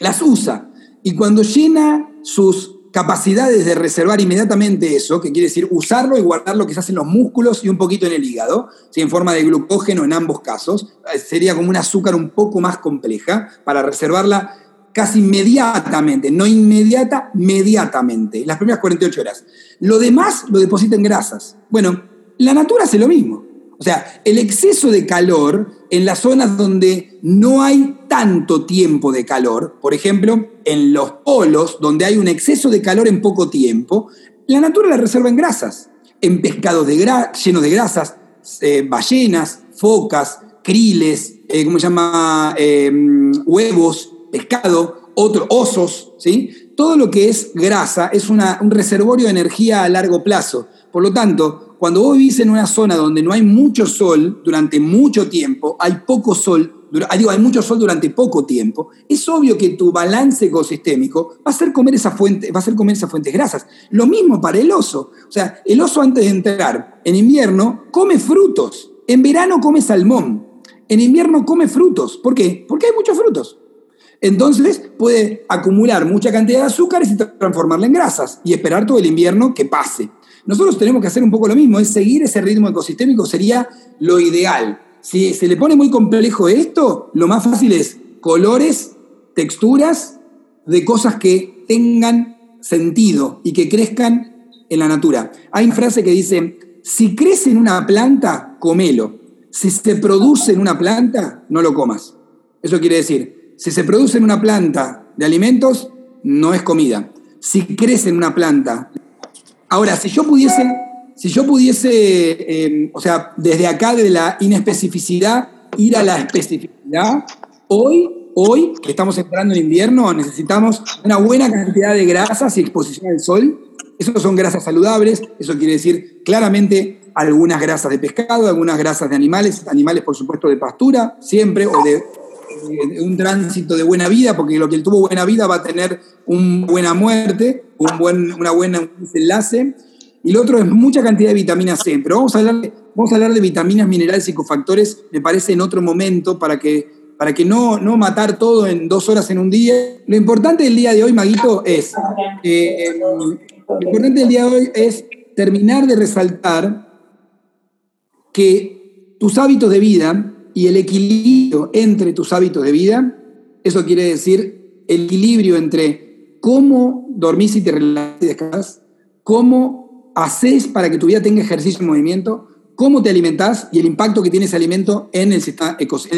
B: las usa. Y cuando llena sus capacidades de reservar inmediatamente eso, que quiere decir usarlo y guardarlo quizás en los músculos y un poquito en el hígado, ¿sí? en forma de glucógeno en ambos casos, eh, sería como un azúcar un poco más compleja para reservarla casi inmediatamente, no inmediata, inmediatamente, las primeras 48 horas. Lo demás lo deposita en grasas. Bueno, la natura hace lo mismo. O sea, el exceso de calor en las zonas donde no hay tanto tiempo de calor, por ejemplo, en los polos, donde hay un exceso de calor en poco tiempo, la natura la reserva en grasas, en pescados llenos de grasas, eh, ballenas, focas, kriles, eh, ¿cómo se llama? Em, huevos, pescado, otros osos, ¿sí? Todo lo que es grasa es un reservorio de energía a largo plazo. Por lo tanto, cuando vos vivís en una zona donde no hay mucho sol durante mucho tiempo, hay poco sol, ah, digo, hay mucho sol durante poco tiempo, es obvio que tu balance ecosistémico va a ser comer esa fuente, va a ser comer esas fuentes grasas. Lo mismo para el oso. O sea, el oso antes de entrar en invierno come frutos. En verano come salmón. En invierno come frutos. ¿Por qué? Porque hay muchos frutos. Entonces puede acumular mucha cantidad de azúcares y transformarla en grasas y esperar todo el invierno que pase. Nosotros tenemos que hacer un poco lo mismo, es seguir ese ritmo ecosistémico sería lo ideal. Si se le pone muy complejo esto, lo más fácil es colores, texturas de cosas que tengan sentido y que crezcan en la natura. Hay una frase que dice, si crece en una planta, comelo. Si se produce en una planta, no lo comas. Eso quiere decir, si se produce en una planta de alimentos, no es comida. Si crece en una planta Ahora, si yo pudiese, si yo pudiese, em, o sea, desde acá, de la inespecificidad, ir a la especificidad, hoy, hoy, que estamos entrando en invierno, necesitamos una buena cantidad de grasas y exposición al sol. Eso son grasas saludables, eso quiere decir claramente algunas grasas de pescado, algunas grasas de animales, animales por supuesto de pastura, siempre, o de, un tránsito de buena vida, porque lo que él tuvo buena vida va a tener una buena muerte, un buen, una buena desenlace. Y lo otro es mucha cantidad de vitamina C. Pero vamos a hablar de, vamos a hablar de vitaminas, minerales y cofactores, me parece, en otro momento, para que, para que no, no matar todo en dos horas en un día. Lo importante del día de hoy, Maguito, es. Eh, em, importante del día de hoy es terminar de resaltar que tus hábitos de vida y el equilibrio entre tus hábitos de vida, eso quiere decir el equilibrio entre cómo dormís y te relajas y descansas, cómo haces para que tu vida tenga ejercicio y movimiento, cómo te alimentás y el impacto que tiene ese alimento en el,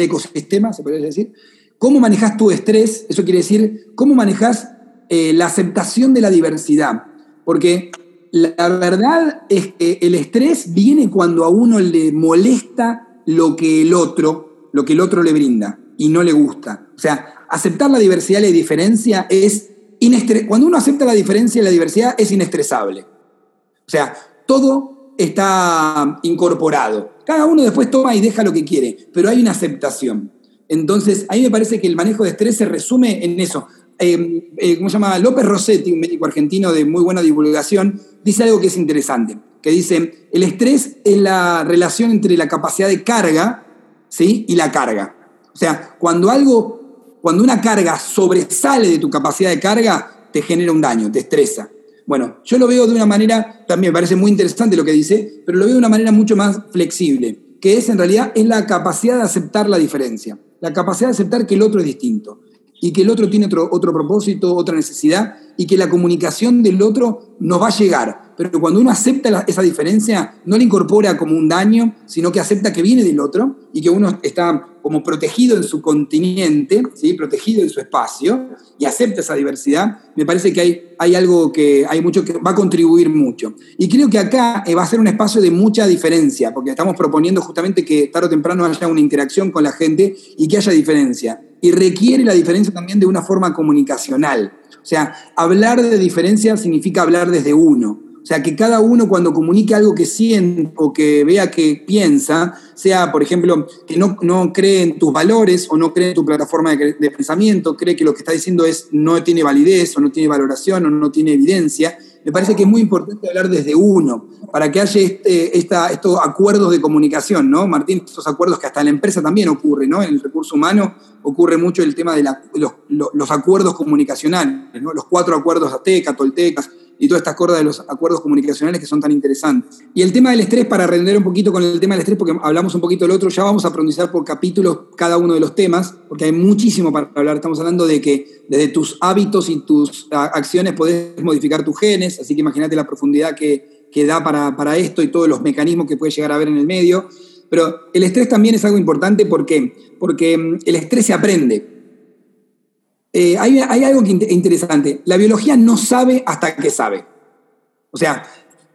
B: ecosistema, se podría decir, cómo manejas tu estrés, eso quiere decir cómo manejas eh, la aceptación de la diversidad, porque la verdad es que el estrés viene cuando a uno le molesta lo que el otro, lo que el otro le brinda y no le gusta. O sea, aceptar la diversidad y la diferencia es cuando uno acepta la diferencia y la diversidad es inestresable. O sea, todo está incorporado. Cada uno después toma y deja lo que quiere, pero hay una aceptación. Entonces, a mí me parece que el manejo de estrés se resume en eso. Eh, eh, ¿Cómo se llama? López Rossetti, un médico argentino de muy buena divulgación, dice algo que es interesante que dice, el estrés es la relación entre la capacidad de carga ¿sí? y la carga. O sea, cuando algo, cuando una carga sobresale de tu capacidad de carga, te genera un daño, te estresa. Bueno, yo lo veo de una manera, también me parece muy interesante lo que dice, pero lo veo de una manera mucho más flexible, que es en realidad es la capacidad de aceptar la diferencia, la capacidad de aceptar que el otro es distinto y que el otro tiene otro, otro propósito, otra necesidad y que la comunicación del otro nos va a llegar pero cuando uno acepta esa diferencia, no la incorpora como un daño, sino que acepta que viene del otro y que uno está como protegido en su continente, ¿sí? protegido en su espacio, y acepta esa diversidad, me parece que hay, hay algo que hay mucho que va a contribuir mucho. Y creo que acá eh, va a ser un espacio de mucha diferencia, porque estamos proponiendo justamente que tarde o temprano haya una interacción con la gente y que haya diferencia. Y requiere la diferencia también de una forma comunicacional. O sea, hablar de diferencia significa hablar desde uno. O sea, que cada uno cuando comunique algo que siente o que vea que piensa, sea, por ejemplo, que no, no cree en tus valores o no cree en tu plataforma de, de, pensamiento, cree que lo que está diciendo es no tiene validez o no tiene valoración o no tiene evidencia, me parece que es muy importante hablar desde uno, para que haya este, esta, estos acuerdos de comunicación, ¿no? Martín, estos acuerdos que hasta en la empresa también ocurre, ¿no? En el recurso humano ocurre mucho el tema de la, los, los, acuerdos comunicacionales, ¿no? Los cuatro acuerdos aztecas, toltecas, y todas estas cosas de los acuerdos comunicacionales que son tan interesantes. Y el tema del estrés, para render un poquito con el tema del estrés, porque hablamos un poquito del otro, ya vamos a profundizar por capítulos cada uno de los temas, porque hay muchísimo para hablar. Estamos hablando de que desde tus hábitos y tus acciones podés modificar tus genes, así que imagínate la profundidad que, que da para, para esto y todos los mecanismos que puedes llegar a ver en el medio. Pero el estrés también es algo importante, ¿por qué? Porque mm, el estrés se aprende. Eh, hay, algo interesante. La biología no sabe hasta que sabe. O sea,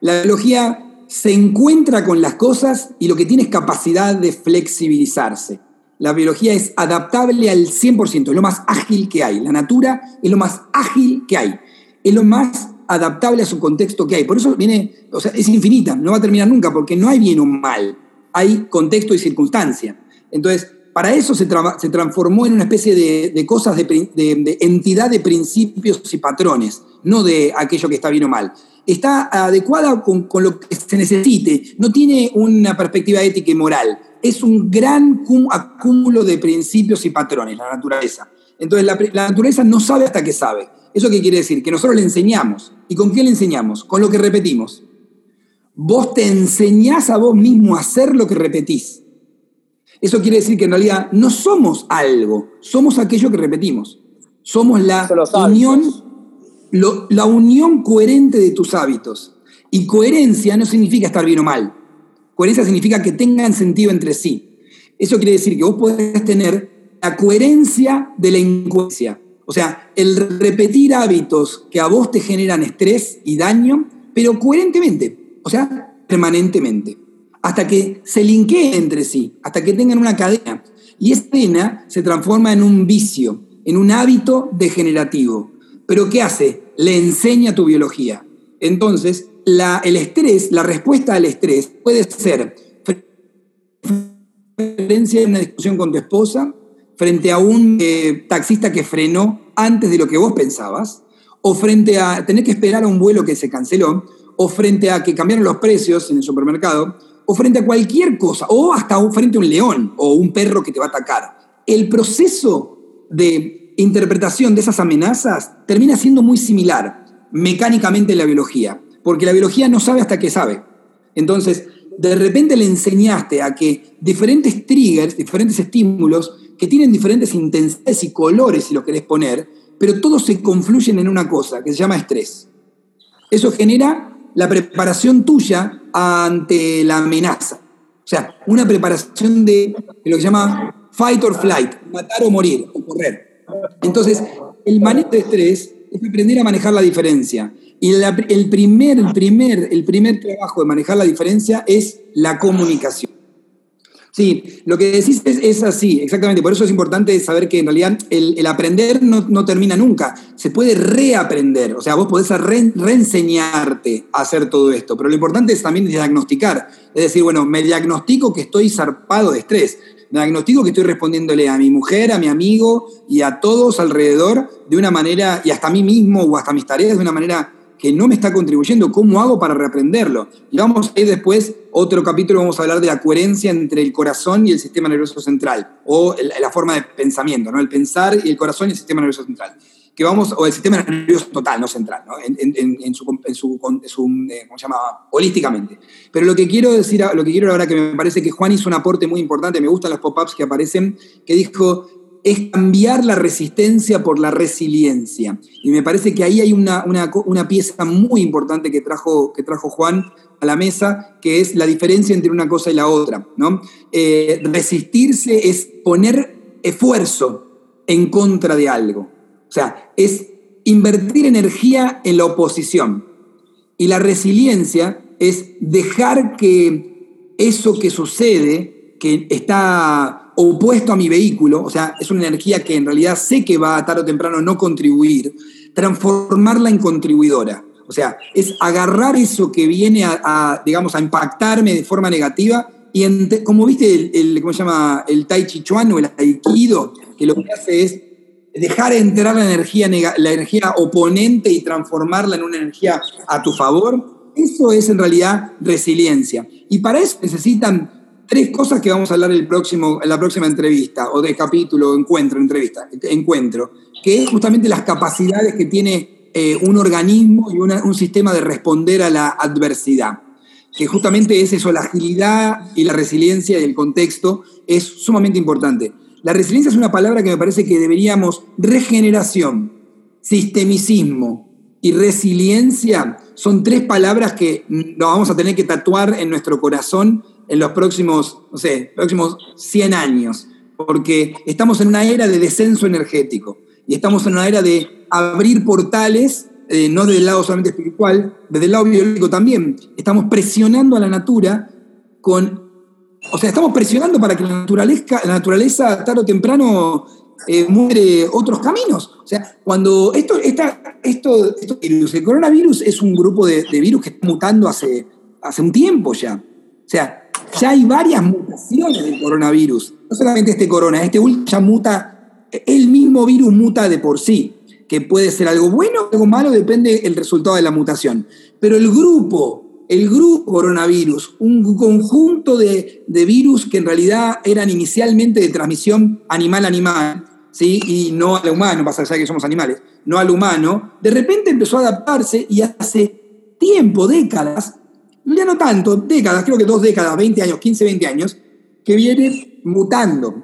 B: la biología se encuentra con las cosas y lo que tiene es capacidad de flexibilizarse. La biología es adaptable al 100%, es lo más ágil que hay. La natura es lo más ágil que hay. Es lo más adaptable a su contexto que hay. Por eso viene, o sea, es infinita, no va a terminar nunca, porque no hay bien o mal, hay contexto y circunstancia. Entonces, para eso se, transformó en una especie de, cosas, de, entidad de principios y patrones, no de aquello que está bien o mal. Está adecuada con, lo que se necesite, no tiene una perspectiva ética y moral, es un gran acúmulo de principios y patrones, la naturaleza. Entonces, la, la naturaleza no sabe hasta que sabe. ¿Eso qué quiere decir? Que nosotros le enseñamos. ¿Y con qué le enseñamos? Con lo que repetimos. Vos te enseñás a vos mismo a hacer lo que repetís. Eso quiere decir que en realidad no somos algo, somos aquello que repetimos. Somos la unión, la unión coherente de tus hábitos. Y coherencia no significa estar bien o mal. Coherencia significa que tengan sentido entre sí. Eso quiere decir que vos podés tener la coherencia de la incoherencia. O sea, el repetir hábitos que a vos te generan estrés y daño, pero coherentemente, o sea, permanentemente hasta que se linkeen entre sí, hasta que tengan una cadena. Y esa cadena se transforma en un vicio, en un hábito degenerativo. Pero ¿qué hace? Le enseña tu biología. Entonces, el estrés, la respuesta al estrés puede ser frente a una discusión con tu esposa, frente a un eh, taxista que frenó antes de lo que vos pensabas, o frente a tener que esperar a un vuelo que se canceló, o frente a que cambiaron los precios en el supermercado, o frente a cualquier cosa, o hasta frente a un león o un perro que te va a atacar. El proceso de interpretación de esas amenazas termina siendo muy similar mecánicamente en la biología, porque la biología no sabe hasta que sabe. Entonces, de repente le enseñaste a que diferentes triggers, diferentes estímulos, que tienen diferentes intensidades y colores, si lo querés poner, pero todos se confluyen en una cosa que se llama estrés. Eso genera la preparación tuya ante la amenaza. O sea, una preparación de, lo que se llama fight or flight, matar o morir, o correr. Entonces, el manejo de estrés es aprender a manejar la diferencia. Y el, primer, el, primer, el primer trabajo de manejar la diferencia es la comunicación. Sí, lo que decís es, así, exactamente. Por eso es importante saber que en realidad el, aprender no, termina nunca. Se puede reaprender. O sea, vos podés reenseñarte a hacer todo esto. Pero lo importante es también diagnosticar. Es decir, bueno, me diagnostico que estoy zarpado de estrés. Me diagnostico que estoy respondiéndole a mi mujer, a mi amigo y a todos alrededor de una manera, y hasta a mí mismo o hasta mis tareas de una manera que no me está contribuyendo, ¿cómo hago para reaprenderlo? Y vamos a ir después, otro capítulo, vamos a hablar de la coherencia entre el corazón y el sistema nervioso central, o la forma de pensamiento, ¿no? El pensar y el corazón y el sistema nervioso central. Que vamos, o el sistema nervioso total, no central, ¿no? En, su, en su, eh, ¿cómo se llama? Holísticamente. Pero lo que quiero decir, lo que quiero ahora que me parece que Juan hizo un aporte muy importante, me gustan los pop-ups que aparecen, que dijo, es cambiar la resistencia por la resiliencia. Y me parece que ahí hay una, pieza muy importante que trajo, que trajo Juan a la mesa, que es la diferencia entre una cosa y la otra. ¿no? Eh, resistirse es poner esfuerzo en contra de algo. O sea, es invertir energía en la oposición. Y la resiliencia es dejar que eso que sucede, que está opuesto a mi vehículo, o sea, es una energía que en realidad sé que va a tarde o temprano no contribuir, transformarla en contribuidora. O sea, es agarrar eso que viene a, digamos, a impactarme de forma negativa y como viste el, ¿cómo se llama? El tai chi chuan o el aikido, que lo que hace es dejar entrar la energía, la energía oponente y transformarla en una energía a tu favor, eso es en realidad resiliencia. Y para eso necesitan tres cosas que vamos a hablar el próximo, en la próxima entrevista, o de capítulo, encuentro, entrevista, encuentro, que es justamente las capacidades que tiene eh, un organismo y un sistema de responder a la adversidad. Que justamente es eso, la agilidad y la resiliencia y el contexto es sumamente importante. La resiliencia es una palabra que me parece que deberíamos, regeneración, sistemicismo y resiliencia son tres palabras que nos vamos a tener que tatuar en nuestro corazón en los próximos, no sé, próximos 100 años, porque estamos en una era de descenso energético y estamos en una era de abrir portales, eh, no desde el lado solamente espiritual, desde el lado biológico también. Estamos presionando a la natura con o sea, estamos presionando para que la naturaleza, la naturaleza tarde o temprano eh, muere otros caminos. O sea, cuando esto, esta, esto, virus, el coronavirus es un grupo de, virus que está mutando hace, hace un tiempo ya. Sea, ya hay varias mutaciones del coronavirus. No solamente este corona, este ya muta, el mismo virus muta de por sí, que puede ser algo bueno o algo malo, depende del resultado de la mutación. Pero el grupo el grupo coronavirus, un conjunto de, virus que en realidad eran inicialmente de transmisión animal-animal, ¿sí? y no al humano, pasa allá que somos animales, no al humano, de repente empezó a adaptarse y hace tiempo, décadas, ya no tanto, décadas, creo que dos décadas, 20 años, 15, 20 años, que viene mutando.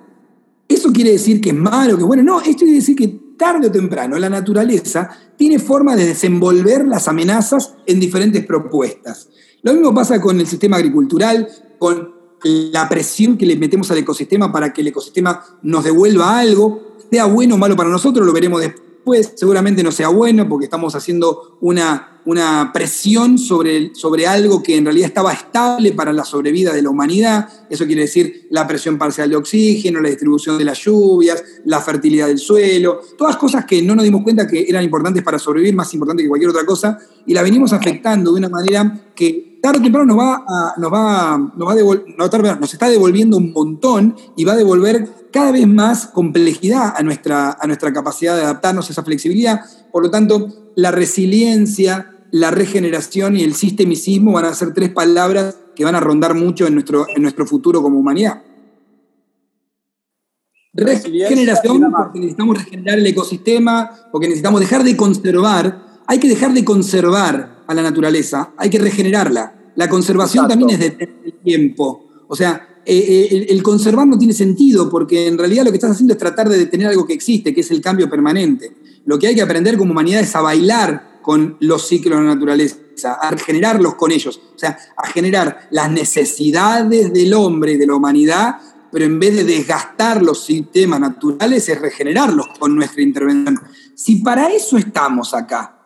B: ¿Eso quiere decir que es malo, que es bueno? No, esto quiere decir que tarde o temprano la naturaleza tiene forma de desenvolver las amenazas en diferentes propuestas. Lo mismo pasa con el sistema agricultural, con la presión que le metemos al ecosistema para que el ecosistema nos devuelva algo, sea bueno o malo para nosotros, lo veremos después, seguramente no sea bueno porque estamos haciendo una una presión sobre, sobre algo que en realidad estaba estable para la sobrevida de la humanidad. Eso quiere decir la presión parcial de oxígeno, la distribución de las lluvias, la fertilidad del suelo, todas cosas que no nos dimos cuenta que eran importantes para sobrevivir, más importantes que cualquier otra cosa, y la venimos afectando de una manera que tarde o temprano nos va nos va, nos, va nos está devolviendo un montón y va a devolver cada vez más complejidad a nuestra, a nuestra capacidad de adaptarnos, a esa flexibilidad. Por lo tanto, la resiliencia, la regeneración y el sistemicismo van a ser tres palabras que van a rondar mucho en nuestro, en nuestro futuro como humanidad. Regeneración, porque necesitamos regenerar el ecosistema, porque necesitamos dejar de conservar, hay que dejar de conservar a la naturaleza, hay que regenerarla. La conservación también es de tiempo. O sea, eh, eh, el, el, conservar no tiene sentido, porque en realidad lo que estás haciendo es tratar de detener algo que existe, que es el cambio permanente. Lo que hay que aprender como humanidad es a bailar con los ciclos de la naturaleza, a generarlos con ellos, o sea, a generar las necesidades del hombre y de la humanidad, pero en vez de desgastar los sistemas naturales, es regenerarlos con nuestra intervención. Si para eso estamos acá,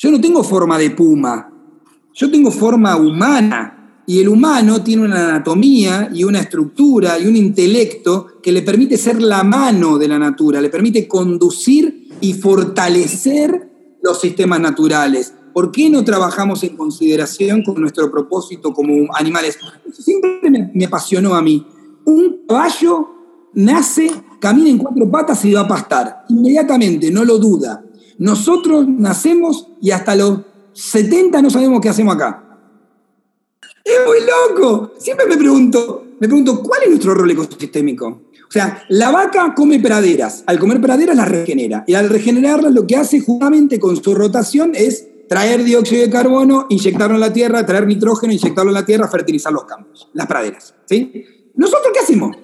B: yo no tengo forma de puma, yo tengo forma humana, y el humano tiene una anatomía y una estructura y un intelecto que le permite ser la mano de la natura, le permite conducir y fortalecer los sistemas naturales? ¿Por qué no trabajamos en consideración con nuestro propósito como animales? Eso siempre me, apasionó a mí. Un caballo nace, camina en cuatro patas y va a pastar. Inmediatamente, no lo duda. Nosotros nacemos y hasta los 70 no sabemos qué hacemos acá. Es muy loco. Siempre me pregunto, me pregunto, ¿cuál es nuestro rol ecosistémico? O sea, la vaca come praderas. Al comer praderas las regenera. Y al regenerarlas lo que hace justamente con su rotación es traer dióxido de carbono, inyectarlo en la tierra, traer nitrógeno, inyectarlo en la tierra, fertilizar los campos, las praderas. ¿sí? ¿Nosotros qué hacemos?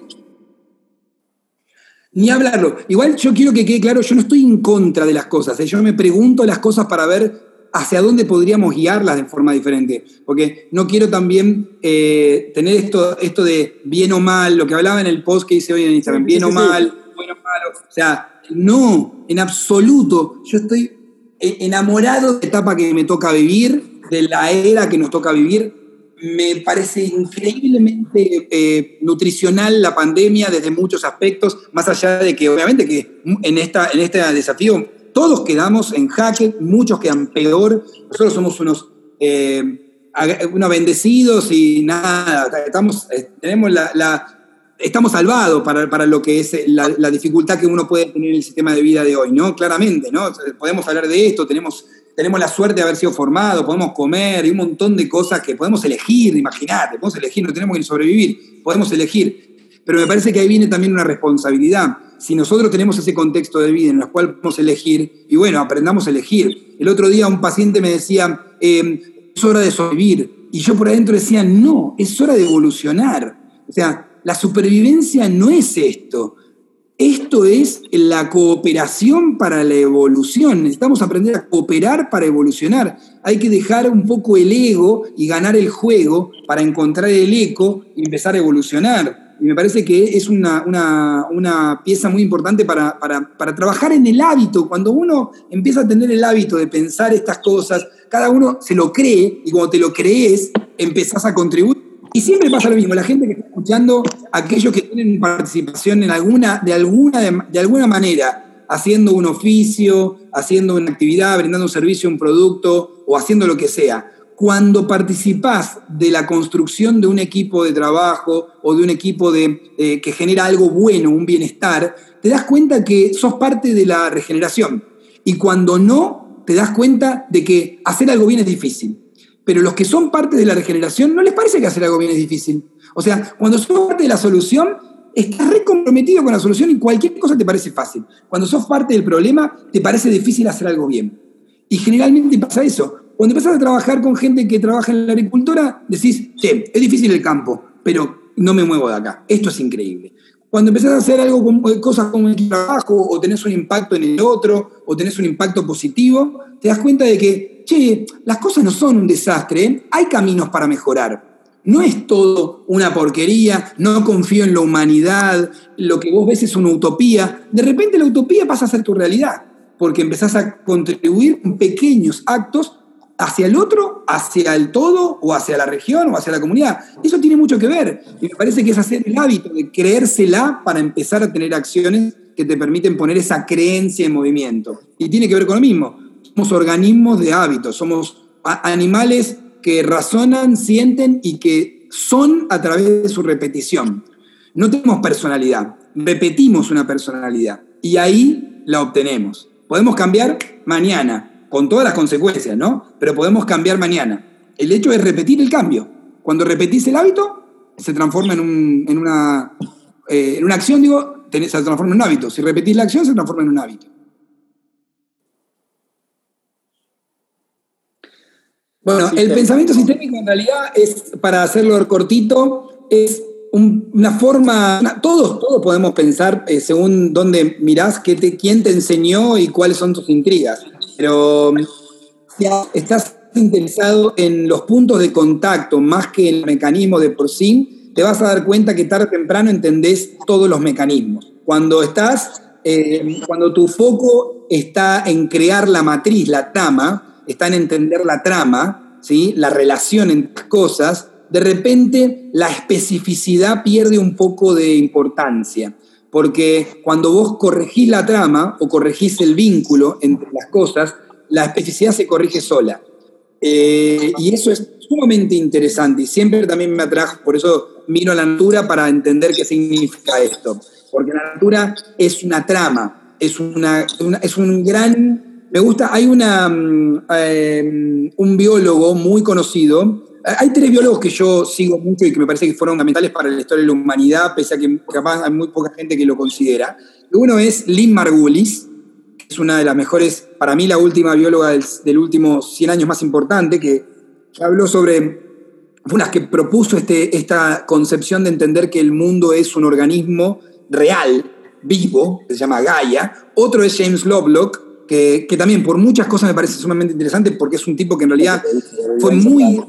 B: Ni hablarlo. Igual yo quiero que quede claro, yo no estoy en contra de las cosas. ¿eh? Yo me pregunto las cosas para ver hacia dónde podríamos guiarlas de forma diferente. Porque no quiero también eh, tener esto, esto de bien o mal, lo que hablaba en el post que hice hoy en Instagram, bien o mal, bueno o malo. O sea, no, en absoluto. Yo estoy enamorado de la etapa que me toca vivir, de la era que nos toca vivir. Me parece increíblemente eh, nutricional la pandemia desde muchos aspectos, más allá de que obviamente que en, esta, en este desafío todos quedamos en jaque, muchos quedan peor, nosotros somos unos, eh, unos bendecidos y nada, estamos, eh, tenemos la, estamos salvados para, para, lo que es la, la, dificultad que uno puede tener en el sistema de vida de hoy, ¿no? Claramente, ¿no? Podemos hablar de esto, tenemos tenemos la suerte de haber sido formados, podemos comer y un montón de cosas que podemos elegir, imagínate, podemos elegir, no tenemos que sobrevivir, podemos elegir. Pero me parece que ahí viene también una responsabilidad. Si nosotros tenemos ese contexto de vida en el cual podemos elegir, y bueno, aprendamos a elegir. El otro día un paciente me decía, em, es hora de sobrevivir. Y yo por adentro decía, no, es hora de evolucionar. O sea, la supervivencia no es esto. Esto es la cooperación para la evolución. Necesitamos aprender a cooperar para evolucionar. Hay que dejar un poco el ego y ganar el juego para encontrar el eco y empezar a evolucionar. Y me parece que es una, pieza muy importante para, para, trabajar en el hábito. Cuando uno empieza a tener el hábito de pensar estas cosas, cada uno se lo cree y cuando te lo crees, empezás a contribuir y siempre pasa lo mismo, la gente que está escuchando, aquellos que tienen participación en alguna, de, alguna, de, alguna manera, haciendo un oficio, haciendo una actividad, brindando un servicio, un producto o haciendo lo que sea, cuando participás de la construcción de un equipo de trabajo o de un equipo de, que genera algo bueno, un bienestar, te das cuenta que sos parte de la regeneración. Y cuando no, te das cuenta de que hacer algo bien es difícil pero los que son parte de la regeneración no les parece que hacer algo bien es difícil. O sea, cuando sos parte de la solución, estás re comprometido con la solución y cualquier cosa te parece fácil. Cuando sos parte del problema, te parece difícil hacer algo bien. Y generalmente pasa eso. Cuando empezás a trabajar con gente que trabaja en la agricultura, decís, che, es difícil el campo, pero no me muevo de acá. Esto es increíble. Cuando empezás a hacer algo con, eh, cosas como el trabajo, o tenés un impacto en el otro, o tenés un impacto positivo, te das cuenta de que, che, las cosas no son un desastre, ¿eh? hay caminos para mejorar. No es todo una porquería, no confío en la humanidad, lo que vos ves es una utopía. De repente la utopía pasa a ser tu realidad, porque empezás a contribuir en pequeños actos hacia el otro, hacia el todo, o hacia la región, o hacia la comunidad. Eso tiene mucho que ver. Y me parece que es hacer el hábito de creérsela para empezar a tener acciones que te permiten poner esa creencia en movimiento. Y tiene que ver con lo mismo. Somos organismos de hábitos, somos animales que razonan, sienten y que son a través de su repetición. No tenemos personalidad, repetimos una personalidad y ahí la obtenemos. Podemos cambiar mañana, con todas las consecuencias, ¿no? Pero podemos cambiar mañana. El hecho es repetir el cambio. Cuando repetís el hábito, se transforma en, una, eh, en una acción, digo, se transforma en un hábito. Si repetís la acción, se transforma en un hábito. Bueno, el pensamiento sistémico en realidad es, para hacerlo cortito, es una forma, todos, todos podemos pensar según dónde mirás, qué te, quién te enseñó y cuáles son tus intrigas. Pero si estás interesado en los puntos de contacto más que en el mecanismo de por sí, te vas a dar cuenta que tarde o temprano entendés todos los mecanismos. Cuando estás, eh, cuando tu foco está en crear la matriz, la trama, está en entender la trama, ¿sí? la relación entre las cosas, de repente la especificidad pierde un poco de importancia porque cuando vos corregís la trama o corregís el vínculo entre las cosas, la especificidad se corrige sola. Eh, y eso es sumamente interesante y siempre también me atrajo, por eso miro a la natura para entender qué significa esto. Porque la natura es una trama, es, una, es un gran... Me gusta, hay una, mm, eh, un biólogo muy conocido hay tres biólogos que yo sigo mucho y que me parece que fueron fundamentales para la historia de la humanidad, pese a que capaz hay muy poca gente que lo considera. Uno es Lynn Margulis, que es una de las mejores, para mí la última bióloga del, del último 100 años más importante, que, habló sobre, fue una que propuso este, esta concepción de entender que el mundo es un organismo real, vivo, que se llama Gaia. Otro es James Lovelock, que, que, también por muchas cosas me parece sumamente interesante porque es un tipo que en realidad fue muy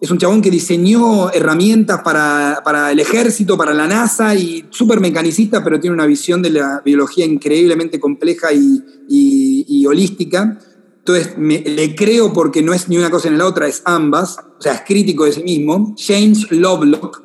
B: es un chabón que diseñó herramientas para, el ejército, para la NASA y súper mecanicista, pero tiene una visión de la biología increíblemente compleja y, holística. Entonces, le creo porque no es ni una cosa ni la otra, es ambas. O sea, es crítico de sí mismo. James Lovelock.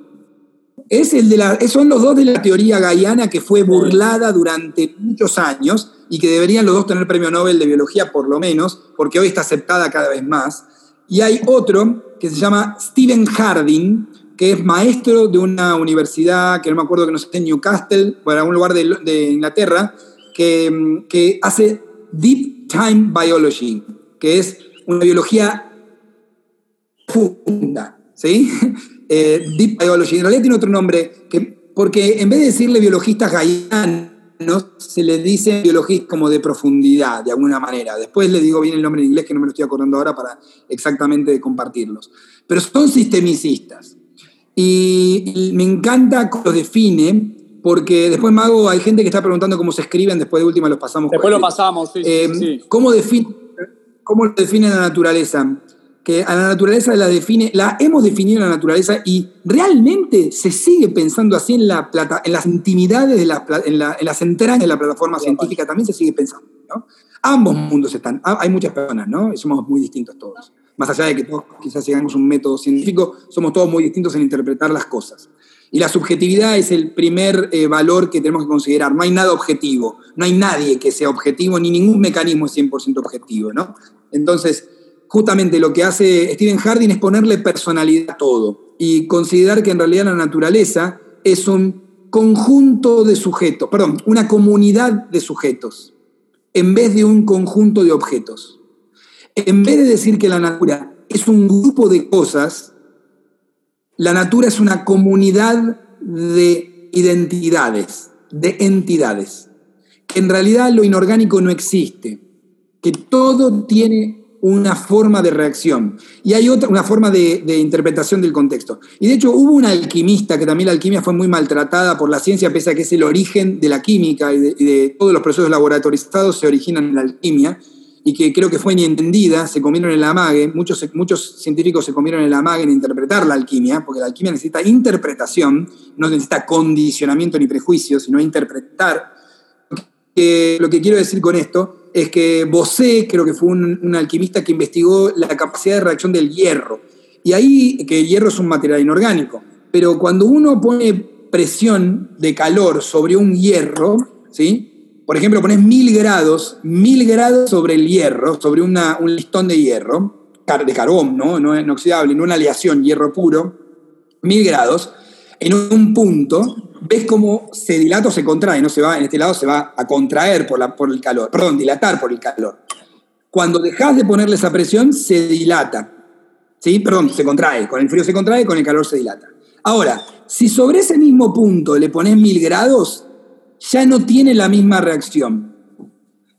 B: Es el de la, son los dos de la teoría gaiana que fue burlada durante muchos años y que deberían los dos tener premio Nobel de biología por lo menos, porque hoy está aceptada cada vez más. Y hay otro se llama Stephen Harding, que es maestro de una universidad, que no me acuerdo que no sé, en Newcastle, o en algún lugar de, Inglaterra, que, que hace Deep Time Biology, que es una biología profunda, ¿sí? Eh, deep Biology. En realidad tiene otro nombre, que, porque en vez de decirle biologistas gaianos, se le dice biología como de profundidad, de alguna manera. Después le digo bien el nombre en inglés, que no me lo estoy acordando ahora para exactamente compartirlos. Pero son sistemicistas. Y, me encanta cómo lo define, porque después, Mago, hay gente que está preguntando cómo se escriben, después de última los pasamos.
D: Después lo pasamos, sí,
B: eh, ¿cómo, define, ¿Cómo lo define la naturaleza? Que a la naturaleza la define, la hemos definido en la naturaleza y realmente se sigue pensando así en, la plata, en las intimidades, de la, en, las entrañas de la plataforma científica, también se sigue pensando. ¿no? Ambos mundos están, hay muchas personas, ¿no? Y somos muy distintos todos. Más allá de que todos quizás sigamos un método científico, somos todos muy distintos en interpretar las cosas. Y la subjetividad es el primer eh, valor que tenemos que considerar. No hay nada objetivo, no hay nadie que sea objetivo, ni ningún mecanismo es 100% objetivo, ¿no? Entonces, justamente lo que hace Stephen Harding es ponerle personalidad a todo y considerar que en realidad la naturaleza es un conjunto de sujetos, perdón, una comunidad de sujetos, en vez de un conjunto de objetos. En vez de decir que la natura es un grupo de cosas, la natura es una comunidad de identidades, de entidades, que en realidad lo inorgánico no existe, que todo tiene una forma de reacción y hay otra, una forma de, interpretación del contexto. Y de hecho hubo un alquimista, que también la alquimia fue muy maltratada por la ciencia, pese a que es el origen de la química y de, todos los procesos laboratorizados se originan en la alquimia, y que creo que fue inentendida, se comieron el amague, muchos, muchos científicos se comieron el amague en interpretar la alquimia, porque la alquimia necesita interpretación, no necesita condicionamiento ni prejuicio, sino interpretar. lo que quiero decir con esto es que Bosé, creo que fue un, alquimista que investigó la capacidad de reacción del hierro. Y ahí, que el hierro es un material inorgánico, pero cuando uno pone presión de calor sobre un hierro, ¿sí? Por ejemplo, pones mil grados, mil grados sobre el hierro, sobre un listón de hierro, de carbón, ¿no? No inoxidable, no una aleación, hierro puro, mil grados, en un punto, ves cómo se dilata o se contrae, no se va, en este lado se va a contraer por, la, por el calor, perdón, dilatar por el calor. Cuando dejas de ponerle esa presión, se dilata. ¿Sí? Perdón, se contrae. Con el frío se contrae, con el calor se dilata. Ahora, si sobre ese mismo punto le pones mil grados, ya no tiene la misma reacción.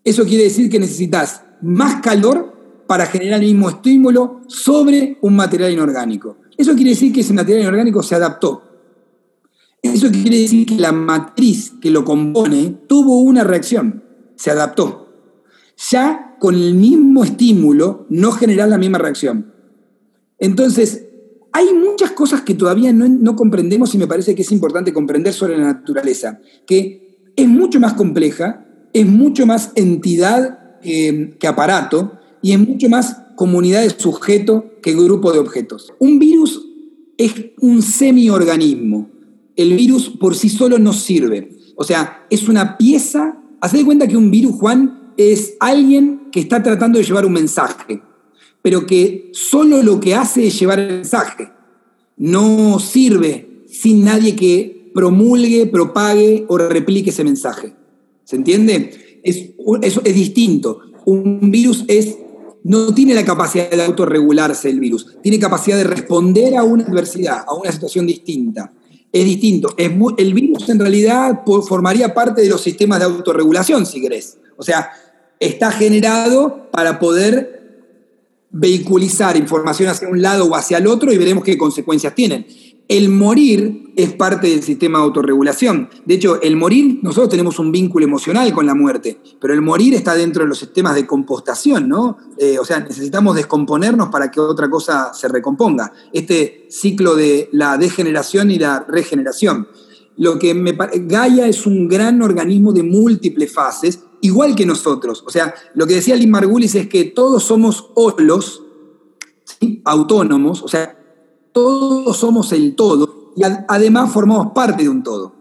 B: Eso quiere decir que necesitas más calor para generar el mismo estímulo sobre un material inorgánico. Eso quiere decir que ese material inorgánico se adaptó. Eso quiere decir que la matriz que lo compone tuvo una reacción, se adaptó. Ya con el mismo estímulo no genera la misma reacción. Entonces, hay muchas cosas que todavía no, comprendemos y me parece que es importante comprender sobre la naturaleza, que es mucho más compleja, es mucho más entidad que aparato y es mucho más comunidad de sujeto que grupo de objetos. Un virus es un semi-organismo el virus por sí solo no sirve. O sea, es una pieza. Haced de cuenta que un virus, Juan, es alguien que está tratando de llevar un mensaje, pero que solo lo que hace es llevar el mensaje. No sirve sin nadie que promulgue, propague o replique ese mensaje. ¿Se entiende? Es, eso es distinto. Un virus es, no tiene la capacidad de autorregularse el virus, tiene capacidad de responder a una adversidad, a una situación distinta es distinto. El virus en realidad formaría parte de los sistemas de autorregulación, si querés. O sea, está generado para poder vehiculizar información hacia un lado o hacia el otro y veremos qué consecuencias tienen. El morir es parte del sistema de autorregulación. De hecho, el morir, nosotros tenemos un vínculo emocional con la muerte, pero el morir está dentro de los sistemas de compostación, ¿no? Eh, o sea, necesitamos descomponernos para que otra cosa se recomponga. Este ciclo de la degeneración y la regeneración. Lo que me Gaia es un gran organismo de múltiples fases, igual que nosotros. O sea, lo que decía Lynn Margulis es que todos somos olos autónomos, o sea, todos somos el todo y además formamos parte de un todo.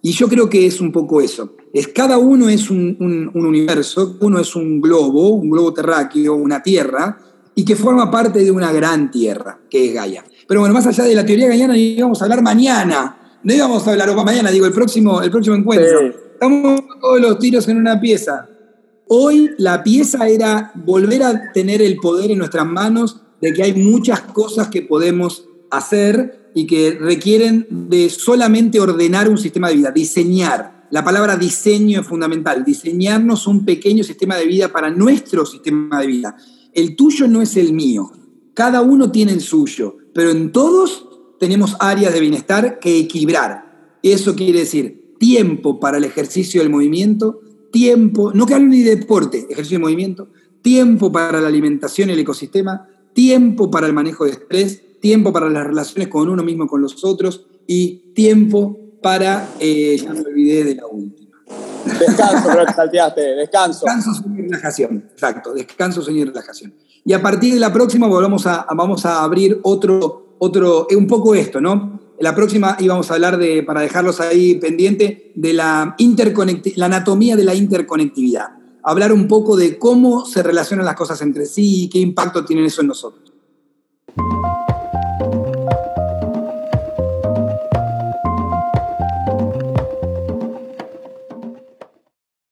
B: Y yo creo que es un poco eso. Es, cada uno es un, un, universo, uno es un globo, un globo terráqueo, una tierra, y que forma parte de una gran tierra, que es Gaia. Pero bueno, más allá de la teoría gaiana, íbamos a hablar mañana. No íbamos a hablar o mañana, digo, el próximo, el próximo encuentro. Estamos todos los tiros en una pieza. Hoy la pieza era volver a tener el poder en nuestras manos de que hay muchas cosas que podemos hacer y que requieren de solamente ordenar un sistema de vida, diseñar. La palabra diseño es fundamental, diseñarnos un pequeño sistema de vida para nuestro sistema de vida. El tuyo no es el mío, cada uno tiene el suyo, pero en todos tenemos áreas de bienestar que equilibrar. Eso quiere decir tiempo para el ejercicio del movimiento, tiempo, no que hable ni de deporte, ejercicio de movimiento, tiempo para la alimentación y el ecosistema, tiempo para el manejo de estrés, tiempo para las relaciones con uno mismo, con los otros, y tiempo para, eh, ya me olvidé de la última.
D: Descanso, creo que salteaste, descanso.
B: Descanso, sueño y relajación, exacto, descanso, sueño y relajación. Y a partir de la próxima volvamos a, vamos a abrir otro, otro, eh, un poco esto, ¿no? La próxima íbamos a hablar de, para dejarlos ahí pendiente, de la, la anatomía de la interconectividad. Hablar un poco de cómo se relacionan las cosas entre sí y qué impacto tienen eso en nosotros.